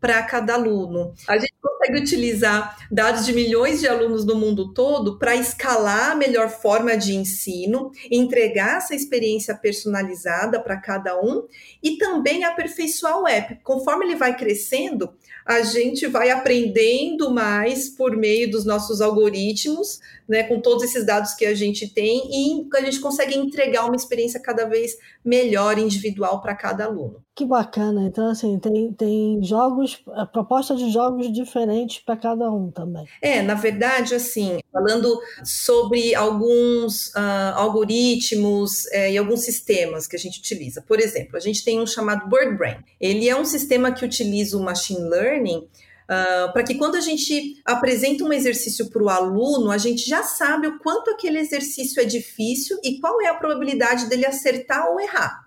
para cada aluno. A gente consegue utilizar dados de milhões de alunos no mundo todo para escalar a melhor forma de ensino, entregar essa experiência personalizada para cada um e também aperfeiçoar o app. Conforme ele vai crescendo, a gente vai aprendendo mais por meio dos nossos algoritmos, né, com todos esses dados que a gente tem, e a gente consegue entregar uma experiência cada vez melhor, individual para cada aluno. Que bacana. Então, assim, tem, tem jogos, proposta de jogos diferentes para cada um também. É, na verdade, assim, falando sobre alguns uh, algoritmos é, e alguns sistemas que a gente utiliza. Por exemplo, a gente tem um chamado BirdBrain. Ele é um sistema que utiliza o machine learning Uh, para que quando a gente apresenta um exercício para o aluno, a gente já sabe o quanto aquele exercício é difícil e qual é a probabilidade dele acertar ou errar.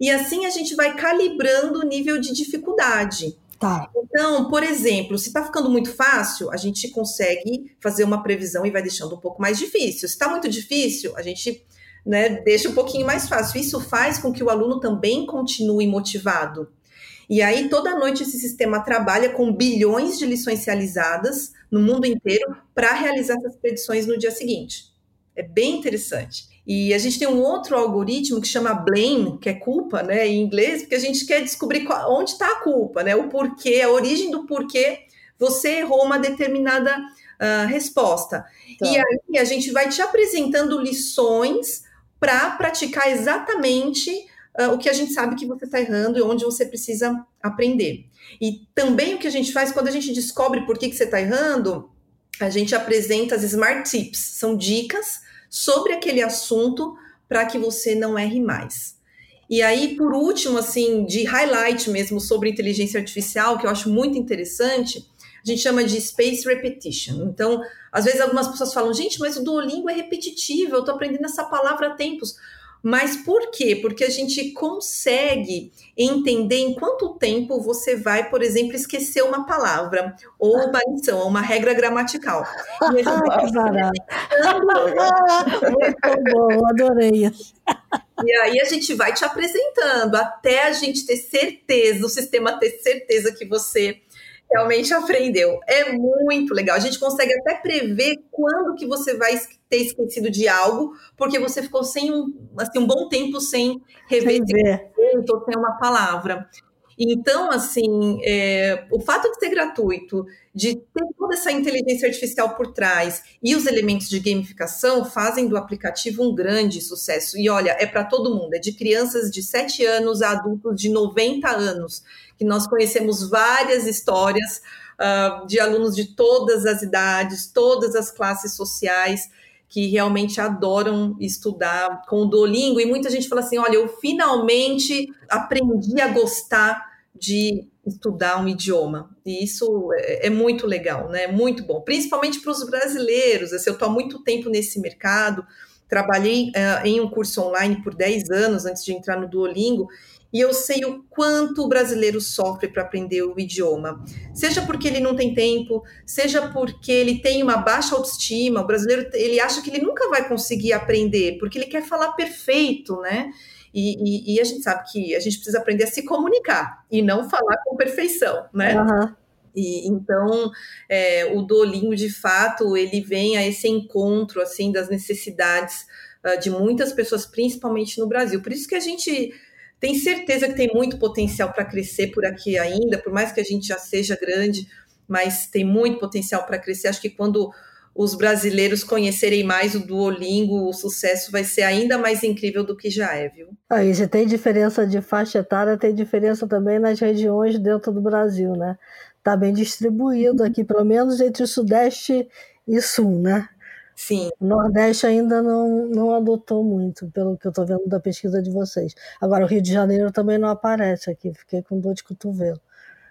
E assim a gente vai calibrando o nível de dificuldade. Tá. Então, por exemplo, se está ficando muito fácil, a gente consegue fazer uma previsão e vai deixando um pouco mais difícil. Se está muito difícil, a gente né, deixa um pouquinho mais fácil. Isso faz com que o aluno também continue motivado. E aí, toda noite, esse sistema trabalha com bilhões de lições realizadas no mundo inteiro para realizar essas predições no dia seguinte. É bem interessante. E a gente tem um outro algoritmo que chama blame, que é culpa, né, em inglês, porque a gente quer descobrir qual, onde está a culpa, né, o porquê, a origem do porquê você errou uma determinada uh, resposta. Tá. E aí a gente vai te apresentando lições para praticar exatamente uh, o que a gente sabe que você está errando e onde você precisa aprender. E também o que a gente faz quando a gente descobre por que, que você está errando, a gente apresenta as Smart Tips, são dicas sobre aquele assunto para que você não erre mais. E aí, por último, assim, de highlight mesmo sobre inteligência artificial, que eu acho muito interessante, a gente chama de space repetition. Então, às vezes algumas pessoas falam, gente, mas o Duolingo é repetitivo, eu estou aprendendo essa palavra há tempos. Mas por quê? Porque a gente consegue entender em quanto tempo você vai, por exemplo, esquecer uma palavra, ou uma lição, uma regra gramatical. E a gente vai Muito bom, adorei. E aí a gente vai te apresentando até a gente ter certeza, o sistema ter certeza que você realmente aprendeu. É muito legal. A gente consegue até prever quando que você vai ter esquecido de algo, porque você ficou sem um, assim, um bom tempo sem rever ou sem uma palavra. Então, assim, é, o fato de ser gratuito, de ter toda essa inteligência artificial por trás e os elementos de gamificação fazem do aplicativo um grande sucesso. E olha, é para todo mundo, é de crianças de 7 anos a adultos de 90 anos, que nós conhecemos várias histórias uh, de alunos de todas as idades, todas as classes sociais que realmente adoram estudar com o Duolingo, e muita gente fala assim: olha, eu finalmente aprendi a gostar de estudar um idioma. E isso é, é muito legal, né? Muito bom, principalmente para os brasileiros. Assim, eu estou há muito tempo nesse mercado, trabalhei uh, em um curso online por 10 anos antes de entrar no Duolingo, e eu sei o quanto o brasileiro sofre para aprender o idioma. Seja porque ele não tem tempo, seja porque ele tem uma baixa autoestima. O brasileiro ele acha que ele nunca vai conseguir aprender, porque ele quer falar perfeito, né? E, e, e, a gente sabe que a gente precisa aprender a se comunicar e não falar com perfeição, né? Uhum. E, então, é, o Duolingo, de fato, ele vem a esse encontro, assim, das necessidades uh, de muitas pessoas, principalmente no Brasil. Por isso que a gente tem certeza que tem muito potencial para crescer por aqui ainda, por mais que a gente já seja grande, mas tem muito potencial para crescer. Acho que quando os brasileiros conhecerem mais o Duolingo, o sucesso vai ser ainda mais incrível do que já é, viu? Aí já tem diferença de faixa etária, tem diferença também nas regiões dentro do Brasil, né? Está bem distribuído aqui, pelo menos entre o Sudeste e Sul, né? Sim. O Nordeste ainda não, não adotou muito, pelo que eu estou vendo da pesquisa de vocês. Agora, o Rio de Janeiro também não aparece aqui, fiquei com dor de cotovelo.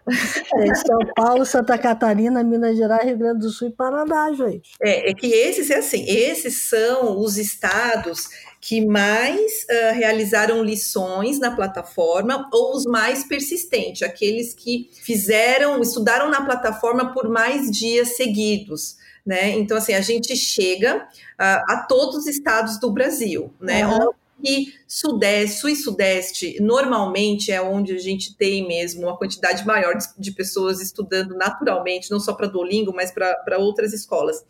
É São Paulo, Santa Catarina, Minas Gerais, Rio Grande do Sul e Paraná, gente. É, é que esses, é assim, esses são os estados que mais uh, realizaram lições na plataforma ou os mais persistentes, aqueles que fizeram, estudaram na plataforma por mais dias seguidos. Né? Então, assim, a gente chega uh, a todos os estados do Brasil, né? Uhum que Sudeste, Sul e Sudeste, normalmente é onde a gente tem mesmo uma quantidade maior de, de pessoas estudando naturalmente, não só para Duolingo, mas para outras escolas.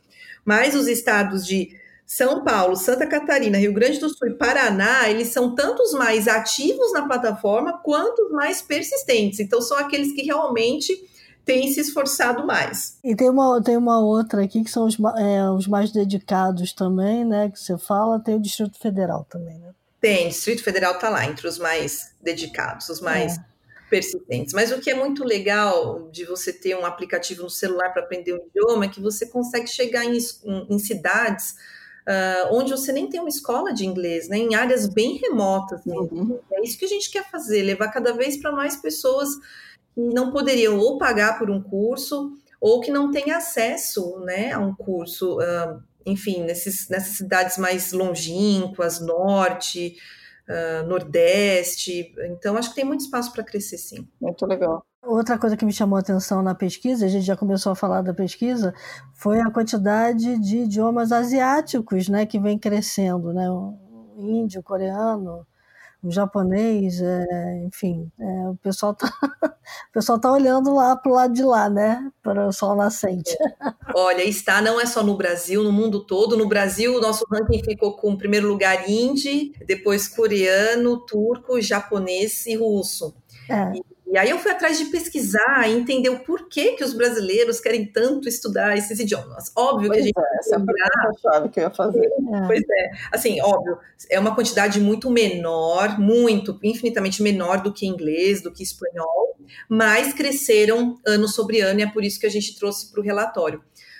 Mas os estados de são Paulo, Santa Catarina, Rio Grande do Sul e Paraná, eles são tantos mais ativos na plataforma quanto mais persistentes. Então, são aqueles que realmente têm se esforçado mais. E tem uma, tem uma outra aqui que são os, é, os mais dedicados também, né? Que você fala, tem o Distrito Federal também, né? Tem, o Distrito Federal está lá, entre os mais dedicados, os mais é. persistentes. Mas o que é muito legal de você ter um aplicativo no celular para aprender um idioma é que você consegue chegar em, em, em cidades uh, onde você nem tem uma escola de inglês, né? Em áreas bem remotas mesmo. Uhum. É isso que a gente quer fazer, levar cada vez para mais pessoas que não poderiam ou pagar por um curso ou que não têm acesso, né, a um curso, uh, enfim, nesses, nessas cidades mais longínquas, norte, uh, nordeste. Então, acho que tem muito espaço para crescer, sim. Muito legal. Outra coisa que me chamou a atenção na pesquisa, a gente já começou a falar da pesquisa, foi a quantidade de idiomas asiáticos né, que vem crescendo, né? O índio, o coreano, o japonês, é, enfim, é, o pessoal está o pessoal tá olhando lá para o lado de lá, né, para o sol nascente. Olha, está não é só no Brasil, no mundo todo. No Brasil, o nosso ranking ficou com primeiro lugar hindi, depois coreano, turco, japonês e russo. É. E e aí eu fui atrás de pesquisar e entender o porquê que os brasileiros querem tanto estudar esses idiomas. Óbvio pois que a gente é, essa é a que eu ia fazer. É. Pois é, assim, óbvio, é uma quantidade muito menor, muito, infinitamente menor do que inglês, do que espanhol, mas cresceram ano sobre ano e é por isso que a gente trouxe para o relatório.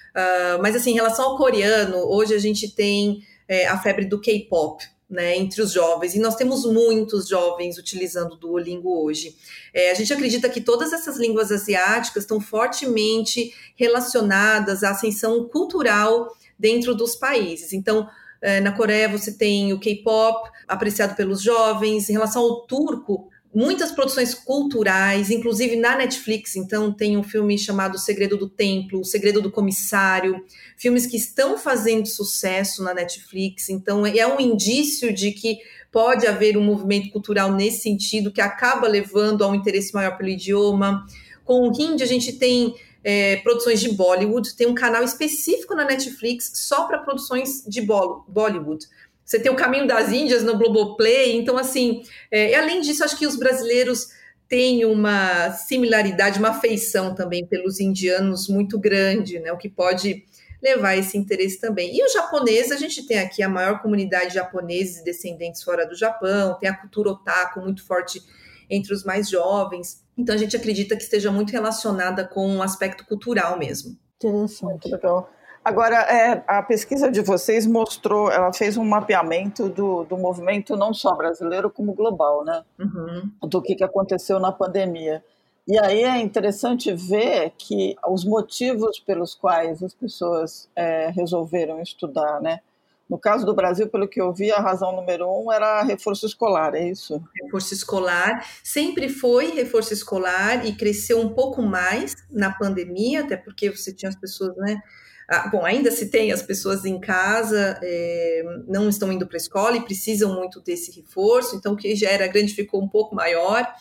Uh, mas assim, em relação ao coreano, hoje a gente tem é, a febre do K-pop né, entre os jovens, e nós temos muitos jovens utilizando o Duolingo hoje. É, a gente acredita que todas essas línguas asiáticas estão fortemente relacionadas à ascensão cultural dentro dos países. Então, é, na Coreia você tem o K-pop apreciado pelos jovens, em relação ao turco, muitas produções culturais, inclusive na Netflix. Então, tem um filme chamado O Segredo do Templo, O Segredo do Comissário, filmes que estão fazendo sucesso na Netflix. Então, é um indício de que pode haver um movimento cultural nesse sentido, que acaba levando a um interesse maior pelo idioma. Com o Hindi, a gente tem é, produções de Bollywood, tem um canal específico na Netflix só para produções de Bollywood. Você tem o Caminho das Índias no Globoplay. Então, assim, é, além disso, acho que os brasileiros têm uma similaridade, uma afeição também pelos indianos muito grande, né? O que pode levar esse interesse também. E os japoneses, a gente tem aqui a maior comunidade de japoneses e descendentes fora do Japão, tem a cultura otaku muito forte entre os mais jovens. Então, a gente acredita que esteja muito relacionada com o um aspecto cultural mesmo. Interessante. Muito legal. Agora, é, a pesquisa de vocês mostrou, ela fez um mapeamento do, do movimento não só brasileiro, como global, né? Uhum. Do que, que aconteceu na pandemia. E aí é interessante ver que os motivos pelos quais as pessoas é, resolveram estudar, né? No caso do Brasil, pelo que eu vi, a razão número um era reforço escolar, é isso? Reforço escolar sempre foi reforço escolar e cresceu um pouco mais na pandemia, até porque você tinha as pessoas, né? Ah, bom, ainda se tem as pessoas em casa, é, não estão indo para a escola e precisam muito desse reforço, então que já era grande ficou um pouco maior.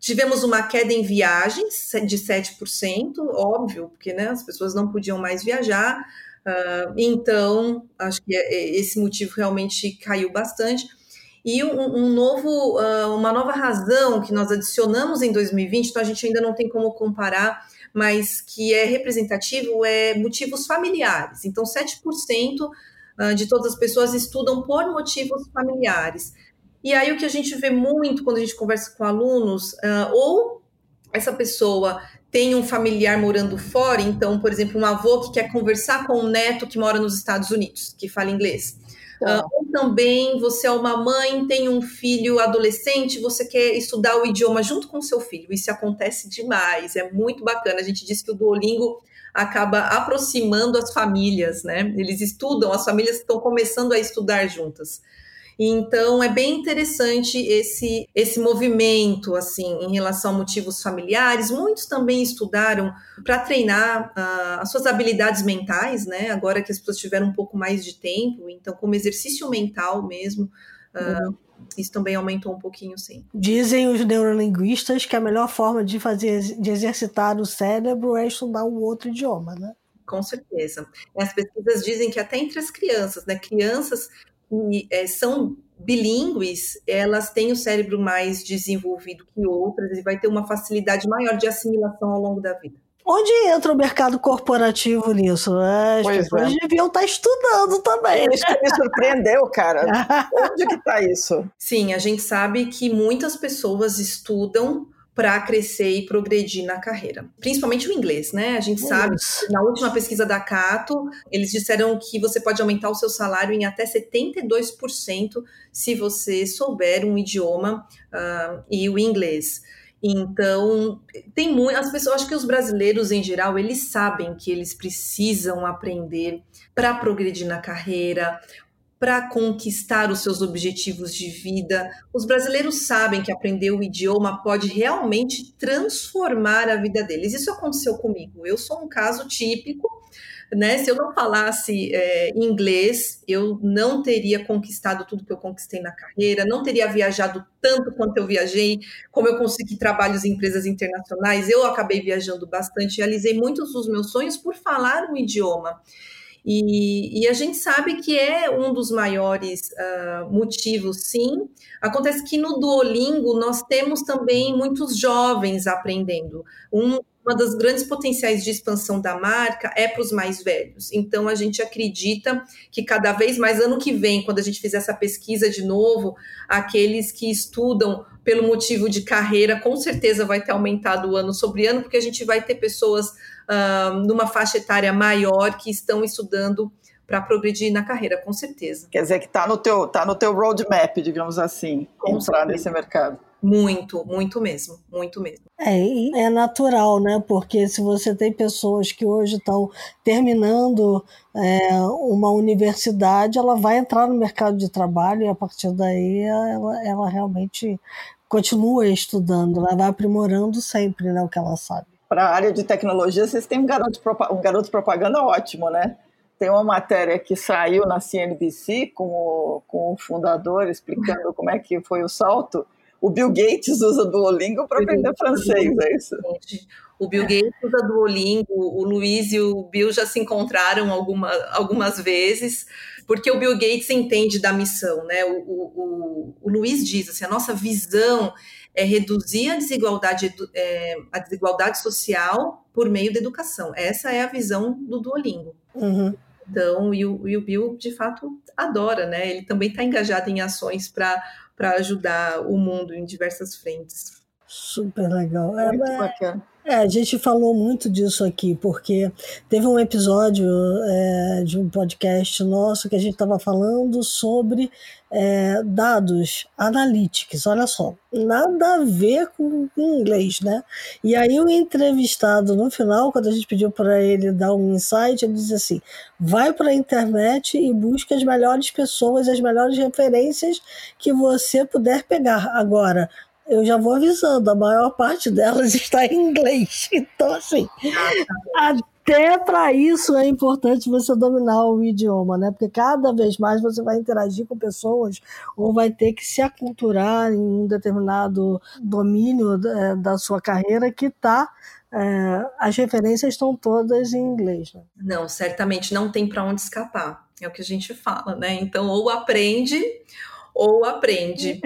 Tivemos uma queda em viagens de 7%, óbvio, porque né, as pessoas não podiam mais viajar, uh, então acho que é, esse motivo realmente caiu bastante. E um, um novo, uh, uma nova razão que nós adicionamos em 2020, então a gente ainda não tem como comparar mas que é representativo é motivos familiares. Então, 7% ah, de todas as pessoas estudam por motivos familiares. E aí o que a gente vê muito quando a gente conversa com alunos, uh, ou essa pessoa tem um familiar morando fora, então, por exemplo, um avô que quer conversar com um neto que mora nos Estados Unidos, que fala inglês. Tá. Uh, ou também você é uma mãe, tem um filho adolescente, você quer estudar o idioma junto com seu filho. Isso acontece demais, é muito bacana. A gente diz que o Duolingo acaba aproximando as famílias, né? Eles estudam, as famílias estão começando a estudar juntas. Então é bem interessante esse esse movimento assim em relação a motivos familiares. Muitos também estudaram para treinar uh, as suas habilidades mentais, né? Agora que as pessoas tiveram um pouco mais de tempo, então como exercício mental mesmo. Uh, isso também aumentou um pouquinho, sim. Dizem os neurolinguistas que a melhor forma de fazer, de exercitar o cérebro é estudar um outro idioma, né? Com certeza. As pesquisas dizem que até entre as crianças, né? Crianças que é, são bilíngues, elas têm o cérebro mais desenvolvido que outras e vai ter uma facilidade maior de assimilação ao longo da vida. Onde entra o mercado corporativo nisso? As pois pessoas é. deviam estar estudando também. Isso que me surpreendeu, cara. Onde que está isso? Sim, a gente sabe que muitas pessoas estudam para crescer e progredir na carreira. Principalmente o inglês, né? A gente sabe, na última pesquisa da Cato, eles disseram que você pode aumentar o seu salário em até 72% se você souber um idioma uh, e o inglês. Então, tem muito. As pessoas, acho que os brasileiros em geral, eles sabem que eles precisam aprender para progredir na carreira, para conquistar os seus objetivos de vida. Os brasileiros sabem que aprender o idioma pode realmente transformar a vida deles. Isso aconteceu comigo. Eu sou um caso típico. Né? Se eu não falasse é, inglês, eu não teria conquistado tudo que eu conquistei na carreira, não teria viajado tanto quanto eu viajei, como eu consegui trabalhos em empresas internacionais. Eu acabei viajando bastante, realizei muitos dos meus sonhos por falar um idioma. E, e, a gente sabe que é um dos maiores uh, motivos, sim. Acontece que no Duolingo nós temos também muitos jovens aprendendo. Um, uma das grandes potenciais de expansão da marca é para os mais velhos. Então a gente acredita que cada vez mais ano que vem, quando a gente fizer essa pesquisa de novo, aqueles que estudam pelo motivo de carreira, com certeza vai ter aumentado ano sobre ano, porque a gente vai ter pessoas uh, numa faixa etária maior que estão estudando para progredir na carreira, com certeza. Quer dizer que está no teu tá no teu roadmap, digamos assim, com entrar certeza. nesse mercado. Muito, muito mesmo, muito mesmo. É, é natural, né? Porque se você tem pessoas que hoje estão terminando é, uma universidade, ela vai entrar no mercado de trabalho e a partir daí ela, ela realmente continua estudando, ela vai aprimorando sempre né, o que ela sabe para a área de tecnologia, vocês têm um garoto, um garoto propaganda ótimo, né? Tem uma matéria que saiu na CNBC com o, com o fundador explicando como é que foi o salto. O Bill Gates usa Duolingo para aprender francês, é isso? O Bill Gates usa Duolingo, o Luiz e o Bill já se encontraram alguma, algumas vezes, porque o Bill Gates entende da missão, né? O, o, o, Luiz diz assim, a nossa visão é reduzir a desigualdade, é, a desigualdade social por meio da educação. Essa é a visão do Duolingo. Uhum. Então, e o, e o Bill, de fato, adora, né? Ele também está engajado em ações para ajudar o mundo em diversas frentes. Super legal. É, Muito é, bacana. É, a gente falou muito disso aqui, porque teve um episódio é, de um podcast nosso que a gente estava falando sobre é, dados analytics, olha só, nada a ver com, inglês, né? E aí o entrevistado, no final, quando a gente pediu para ele dar um insight, ele disse assim, vai para a internet e busca as melhores pessoas, as melhores referências que você puder pegar. Agora, eu já vou avisando, a maior parte delas está em inglês. Então, assim, até para isso é importante você dominar o idioma, né? Porque cada vez mais você vai interagir com pessoas ou vai ter que se aculturar em um determinado domínio é, da sua carreira que está é, as referências estão todas em inglês. Né? Não, certamente não tem para onde escapar. É o que a gente fala, né? Então, ou aprende ou aprende.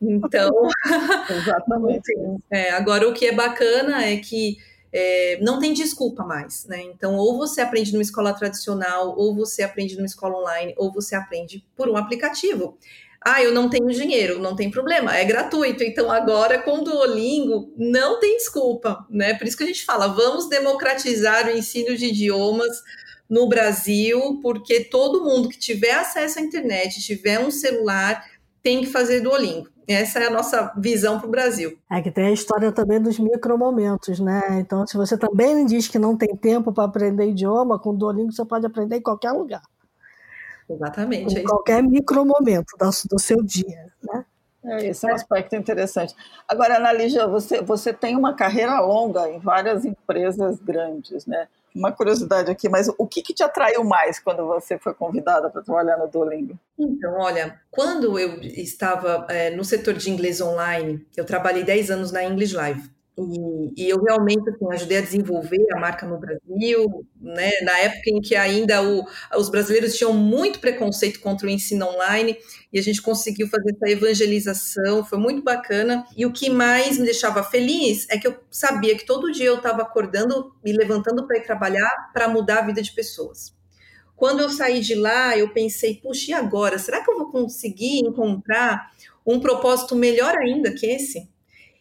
Então, exatamente. é, agora o que é bacana é que é, não tem desculpa mais, né? Então, ou você aprende numa escola tradicional, ou você aprende numa escola online, ou você aprende por um aplicativo. Ah, eu não tenho dinheiro, não tem problema, é gratuito. Então, agora com o Duolingo, não tem desculpa, né? Por isso que a gente fala, vamos democratizar o ensino de idiomas no Brasil, porque todo mundo que tiver acesso à internet, tiver um celular, tem que fazer Duolingo. Essa é a nossa visão para o Brasil. É que tem a história também dos micromomentos, né? Então, se você também diz que não tem tempo para aprender idioma, com o Duolingo você pode aprender em qualquer lugar. Exatamente. Em é qualquer micromomento do seu dia, né? É, esse é um aspecto interessante. Agora, Ana Lígia, você, você tem uma carreira longa em várias empresas grandes, né? Uma curiosidade aqui, mas o que, que te atraiu mais quando você foi convidada para trabalhar no Duolingo? Então, olha, quando eu estava é, no setor de inglês online, eu trabalhei 10 anos na English Live. E, e, eu realmente assim, ajudei a desenvolver a marca no Brasil, né? na época em que ainda o, os brasileiros tinham muito preconceito contra o ensino online, e a gente conseguiu fazer essa evangelização, foi muito bacana. E o que mais me deixava feliz é que eu sabia que todo dia eu estava acordando e levantando para ir trabalhar para mudar a vida de pessoas. Quando eu saí de lá, eu pensei, puxa, e agora? Será que eu vou conseguir encontrar um propósito melhor ainda que esse?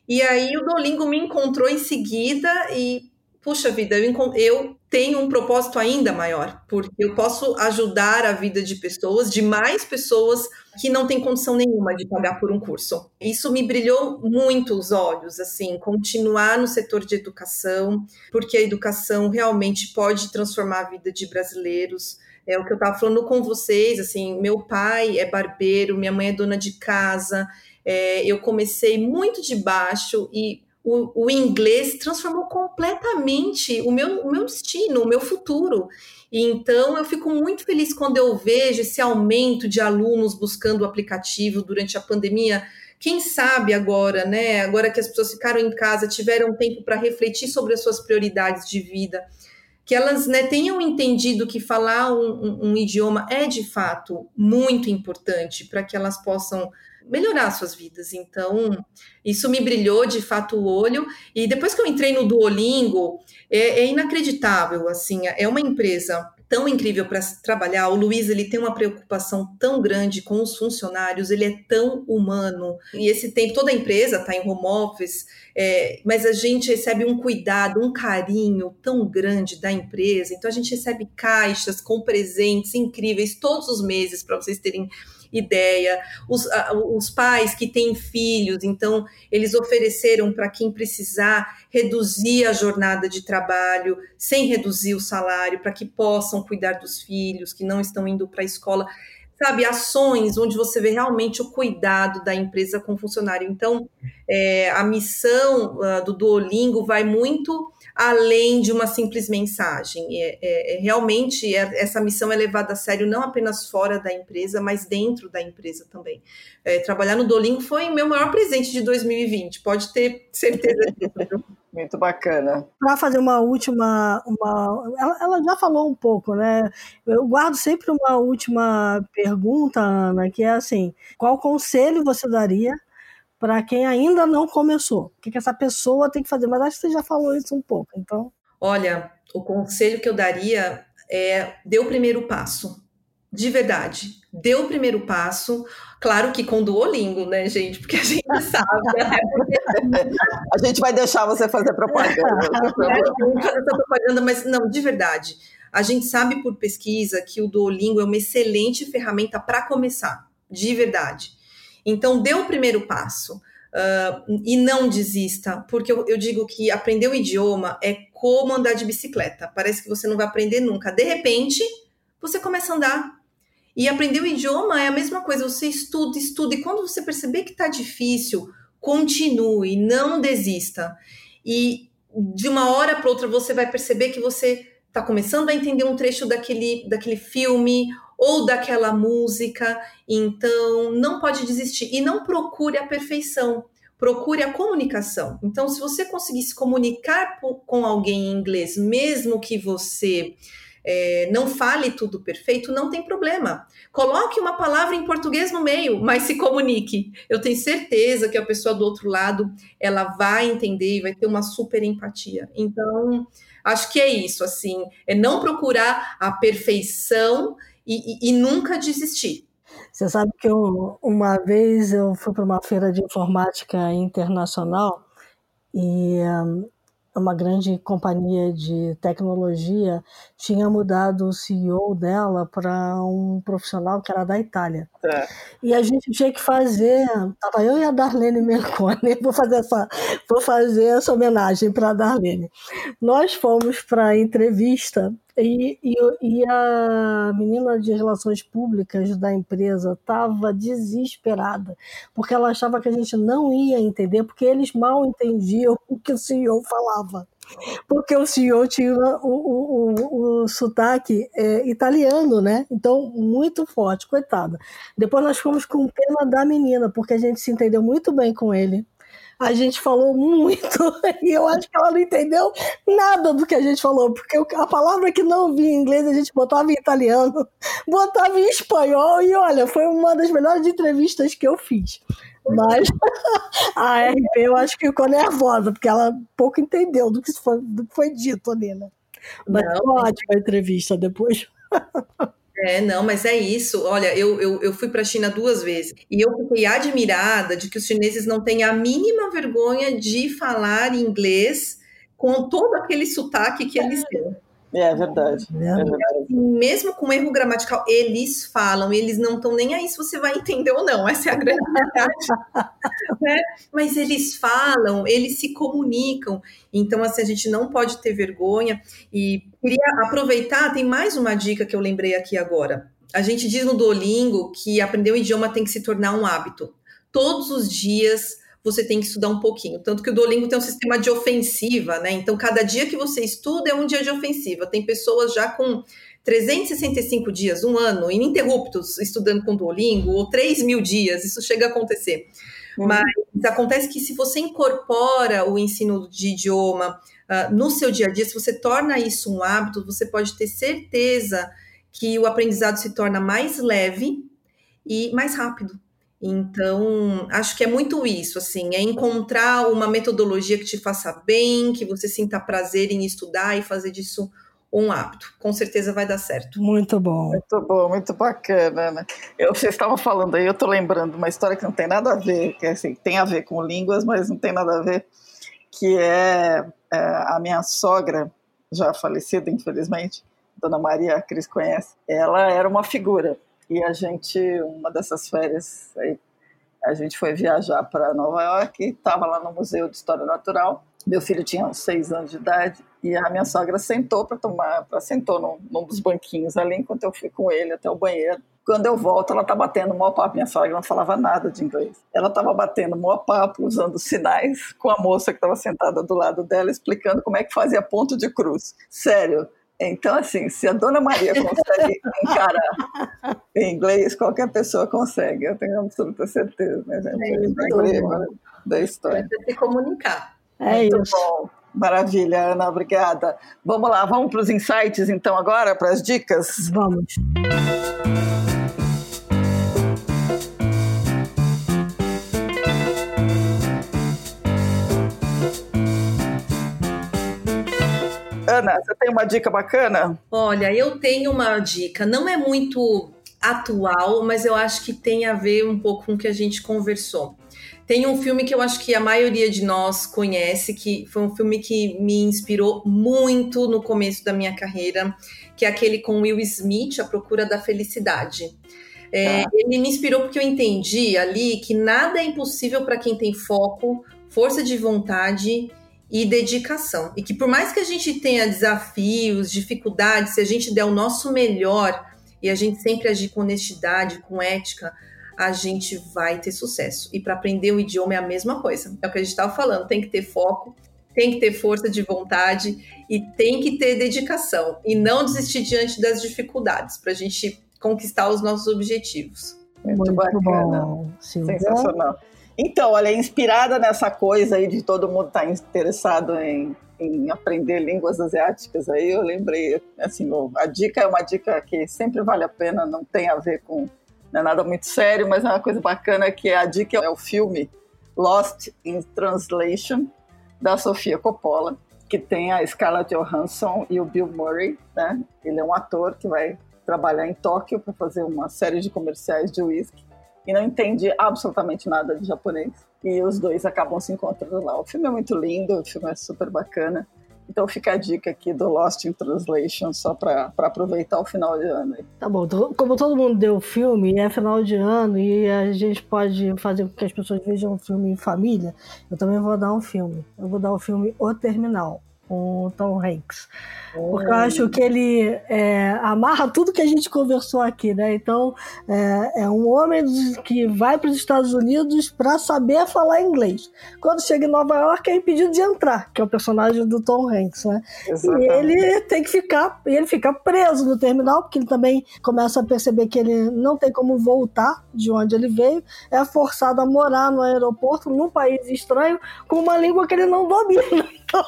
E aí o Dolingo me encontrou em seguida e, puxa vida, eu, eu tenho um propósito ainda maior, porque eu posso ajudar a vida de pessoas, de mais pessoas que não têm condição nenhuma de pagar por um curso. Isso me brilhou muito os olhos, assim, continuar no setor de educação, porque a educação realmente pode transformar a vida de brasileiros. É o que eu estava falando com vocês, assim, meu pai é barbeiro, minha mãe é dona de casa, é, eu comecei muito de baixo e o, o, inglês transformou completamente o meu, o meu destino, o meu futuro. E então eu fico muito feliz quando eu vejo esse aumento de alunos buscando o aplicativo durante a pandemia. Quem sabe agora, né? Agora que as pessoas ficaram em casa, tiveram tempo para refletir sobre as suas prioridades de vida, que elas né, tenham entendido que falar um, um, um idioma é de fato muito importante para que elas possam melhorar suas vidas. Então, isso me brilhou de fato o olho. E depois que eu entrei no Duolingo, é, é inacreditável. Assim, é uma empresa tão incrível para trabalhar. O Luiz ele tem uma preocupação tão grande com os funcionários, ele é tão humano. E esse tempo, toda a empresa está em home office, é, mas a gente recebe um cuidado, um carinho tão grande da empresa. Então a gente recebe caixas com presentes incríveis todos os meses para vocês terem ideia. Os, os pais que têm filhos, então, eles ofereceram para quem precisar reduzir a jornada de trabalho sem reduzir o salário, para que possam cuidar dos filhos que não estão indo para a escola sabe, ações onde você vê realmente o cuidado da empresa com o funcionário. Então, é, a missão uh, do Duolingo vai muito além de uma simples mensagem. É, é, é realmente, é, essa missão é levada a sério não apenas fora da empresa, mas dentro da empresa também. É, trabalhar no Dolingo foi meu maior presente de 2020, pode ter certeza disso. Muito bacana. Para fazer uma última. Uma, ela, ela, já falou um pouco, né? Eu guardo sempre uma última pergunta, Ana, que é assim: qual conselho você daria para quem ainda não começou. O que, que essa pessoa tem que fazer? Mas acho que você já falou isso um pouco, então. Olha, o conselho que eu daria é dê o primeiro passo. De verdade, dê o primeiro passo. Claro que com Duolingo, né, gente? Porque a gente sabe. Né? a gente vai deixar você fazer propaganda. fazer propaganda, mas não, de verdade. A gente sabe por pesquisa que o Duolingo é uma excelente ferramenta para começar, de verdade. Então, dê o primeiro passo. Uh, e não desista, porque eu, eu, digo que aprender o idioma é como andar de bicicleta. Parece que você não vai aprender nunca. De repente, você começa a andar. E aprender o idioma é a mesma coisa. Você estuda, estuda, e quando você perceber que está difícil, continue, não desista. E de uma hora para outra você vai perceber que você está começando a entender um trecho daquele, daquele filme ou daquela música, então não pode desistir e não procure a perfeição, procure a comunicação. Então, se você conseguir se comunicar com alguém em inglês, mesmo que você é, não fale tudo perfeito, não tem problema. Coloque uma palavra em português no meio, mas se comunique. Eu tenho certeza que a pessoa do outro lado ela vai entender e vai ter uma super empatia. Então, acho que é isso, assim, é não procurar a perfeição e, e, e nunca desistir. Você sabe que eu, uma vez eu fui para uma feira de informática internacional e um, uma grande companhia de tecnologia tinha mudado o CEO dela para um profissional que era da Itália. É. E a gente tinha que fazer, tava eu e a Darlene Merconi, vou fazer essa, vou fazer essa homenagem para a Darlene. Nós fomos para a entrevista e, e, e, a menina de relações públicas da empresa estava desesperada, porque ela achava que a gente não ia entender, porque eles mal entendiam o que o CEO falava. porque o senhor tinha o, o, o, o sotaque é, italiano, né? Então, muito forte, coitada. Depois nós fomos com pena da menina, porque a gente se entendeu muito bem com ele. A gente falou muito, e eu acho que ela não entendeu nada do que a gente falou, porque a palavra que não vinha em inglês a gente botava em italiano, botava em espanhol, e olha, foi uma das melhores entrevistas que eu fiz. Mas a RP eu acho que ficou nervosa, porque ela pouco entendeu do que foi, do que foi dito ali, né? Mas não, foi ótima a entrevista depois. É, não, mas é isso. Olha, eu, eu, eu fui para a China duas vezes e eu fiquei admirada de que os chineses não têm a mínima vergonha de falar inglês com todo aquele sotaque que eles têm. É verdade. É verdade. Mesmo com erro gramatical, eles falam, eles não estão nem aí se você vai entender ou não. Essa é a grande verdade. né? Mas eles falam, eles se comunicam. Então, assim, a gente não pode ter vergonha. E queria aproveitar, tem mais uma dica que eu lembrei aqui agora. A gente diz no Duolingo que aprender um idioma tem que se tornar um hábito. Todos os dias você tem que estudar um pouquinho. Tanto que o Duolingo tem um sistema de ofensiva, né? Então, cada dia que você estuda é um dia de ofensiva. Tem pessoas já com 365 dias, um ano, ininterruptos, estudando com Duolingo, ou 3 mil dias, isso chega a acontecer. Uhum. Mas acontece que se você incorpora o ensino de idioma uh, no seu dia a dia, se você torna isso um hábito, você pode ter certeza que o aprendizado se torna mais leve e mais rápido. Então, acho que é muito isso, assim, é encontrar uma metodologia que te faça bem, que você sinta prazer em estudar e fazer disso um hábito. Com certeza vai dar certo. Muito bom. Muito bom, muito bacana, né? Eu, vocês estavam falando aí, eu tô lembrando uma história que não tem nada a ver, que assim, tem a ver com línguas, mas não tem nada a ver, que é, é a minha sogra, já falecida, infelizmente, Dona Maria, a Cris conhece, ela era uma figura e a gente, uma dessas férias, a gente foi viajar para Nova York estava lá no Museu de História Natural. Meu filho tinha uns seis anos de idade e a minha sogra sentou para tomar, pra, sentou num, num, dos banquinhos ali enquanto eu fui com ele até o banheiro. Quando eu volto, ela tá batendo maior papo. Minha sogra não falava nada de inglês. Ela estava batendo maior papo, usando sinais com a moça que estava sentada do lado dela, explicando como é que fazia ponto de cruz. Sério, então, assim, se a Dona Maria consegue encarar em inglês, qualquer pessoa consegue, eu tenho absoluta certeza, né, gente? É da história. É se comunicar. É Muito isso. bom. Maravilha, Ana, obrigada. Vamos lá, vamos para os insights então agora, para as dicas? Vamos. Ana, você tem uma dica bacana? Olha, eu tenho uma dica. Não é muito atual, mas eu acho que tem a ver um pouco com o que a gente conversou. Tem um filme que eu acho que a maioria de nós conhece, que foi um filme que me inspirou muito no começo da minha carreira, que é aquele com Will Smith, A Procura da Felicidade. É, ah. Ele me inspirou porque eu entendi ali que nada é impossível para quem tem foco, força de vontade e dedicação. E que por mais que a gente tenha desafios, dificuldades, se a gente der o nosso melhor e a gente sempre agir com honestidade, com ética, a gente vai ter sucesso. E para aprender o idioma é a mesma coisa. É o que a gente estava falando, tem que ter foco, tem que ter força de vontade e tem que ter dedicação e não desistir diante das dificuldades para a gente conquistar os nossos objetivos. Muito, Muito bacana. Bom, Sensacional. Então, olha, inspirada nessa coisa aí de todo mundo estar tá interessado em, em aprender línguas asiáticas, aí eu lembrei, assim, a dica é uma dica que sempre vale a pena, não tem a ver com é nada muito sério, mas é uma coisa bacana que a dica é o filme Lost in Translation da Sofia Coppola, que tem a Scarlett Johansson e o Bill Murray, né? Ele é um ator que vai trabalhar em Tóquio para fazer uma série de comerciais de whisky e não entende absolutamente nada de japonês. E os dois acabam se encontrando lá. O filme é muito lindo, o filme é super bacana. Então fica a dica aqui do Lost in Translation, só para aproveitar o final de ano. Tá bom, como todo mundo deu filme, é final de ano e a gente pode fazer com que as pessoas vejam um filme em família, eu também vou dar um filme. Eu vou dar o filme O Terminal. Com o Tom Hanks. Porque eu acho que ele é, amarra tudo que a gente conversou aqui, né? Então, é, é um homem que vai para os Estados Unidos para saber falar inglês. Quando chega em Nova York, é impedido de entrar, que é o personagem do Tom Hanks, né? Exatamente. E ele tem que ficar, e ele fica preso no terminal, porque ele também começa a perceber que ele não tem como voltar de onde ele veio, é forçado a morar no aeroporto, num país estranho, com uma língua que ele não domina. Então,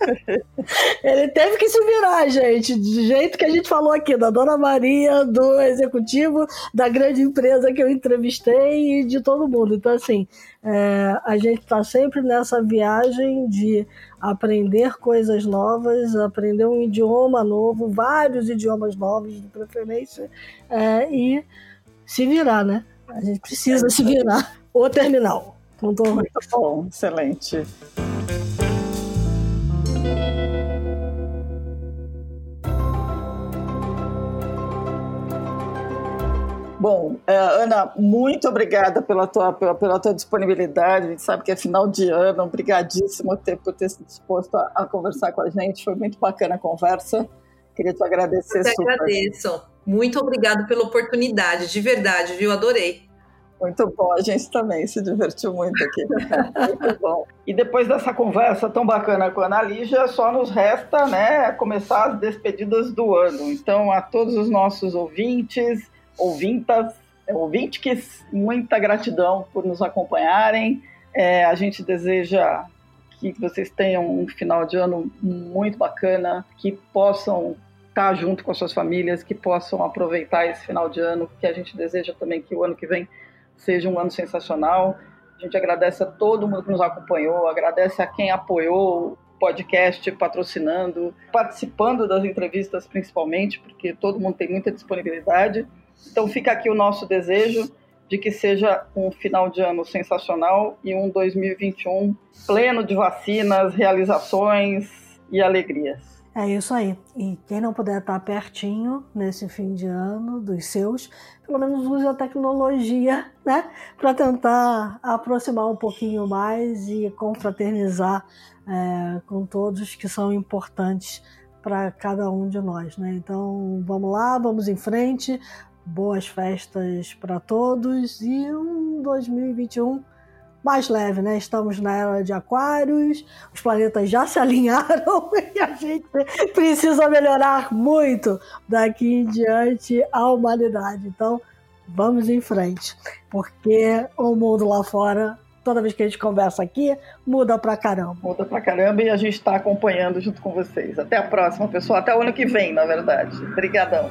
ele teve que se virar, gente, do jeito que a gente falou aqui, da Dona Maria, do executivo, da grande empresa que eu entrevistei e de todo mundo. Então, assim, é, a gente está sempre nessa viagem de aprender coisas novas, aprender um idioma novo, vários idiomas novos, de preferência, é, e se virar, né? A gente precisa se virar. O terminal. Muito bom, excelente. Bom, é, Ana, muito obrigada pela tua, pela, pela, tua disponibilidade. A gente sabe que é final de ano. Obrigadíssimo ter, por ter se disposto a, a, conversar com a gente. Foi muito bacana a conversa. Queria te agradecer. Eu super. agradeço. Muito obrigado pela oportunidade, de verdade, viu? Adorei. Muito bom, a gente também se divertiu muito aqui. muito bom. E depois dessa conversa tão bacana com a Ana Lígia, só nos resta né, começar as despedidas do ano. Então, a todos os nossos ouvintes, ouvintas, é, ouvintes, muita gratidão por nos acompanharem. É, a gente deseja que vocês tenham um final de ano muito bacana, que possam estar junto com as suas famílias, que possam aproveitar esse final de ano, que a gente deseja também que o ano que vem seja um ano sensacional. A gente agradece a todo mundo que nos acompanhou, agradece a quem apoiou o podcast, patrocinando, participando das entrevistas principalmente, porque todo mundo tem muita disponibilidade. Então fica aqui o nosso desejo de que seja um final de ano sensacional e um 2021 pleno de vacinas, realizações e alegrias. É isso aí. E quem não puder estar pertinho nesse fim de ano dos seus, pelo menos use a tecnologia, né, para tentar aproximar um pouquinho mais e confraternizar é, com todos que são importantes para cada um de nós, né? Então, vamos lá, vamos em frente, boas festas para todos e um 2021 mais leve, né? Estamos na era de Aquários, os planetas já se alinharam e a gente precisa melhorar muito daqui em diante a humanidade. Então, vamos em frente, porque o mundo lá fora, toda vez que a gente conversa aqui, muda pra caramba. Muda pra caramba e a gente está acompanhando junto com vocês. Até a próxima, pessoal. Até o ano que vem, na verdade. Obrigadão.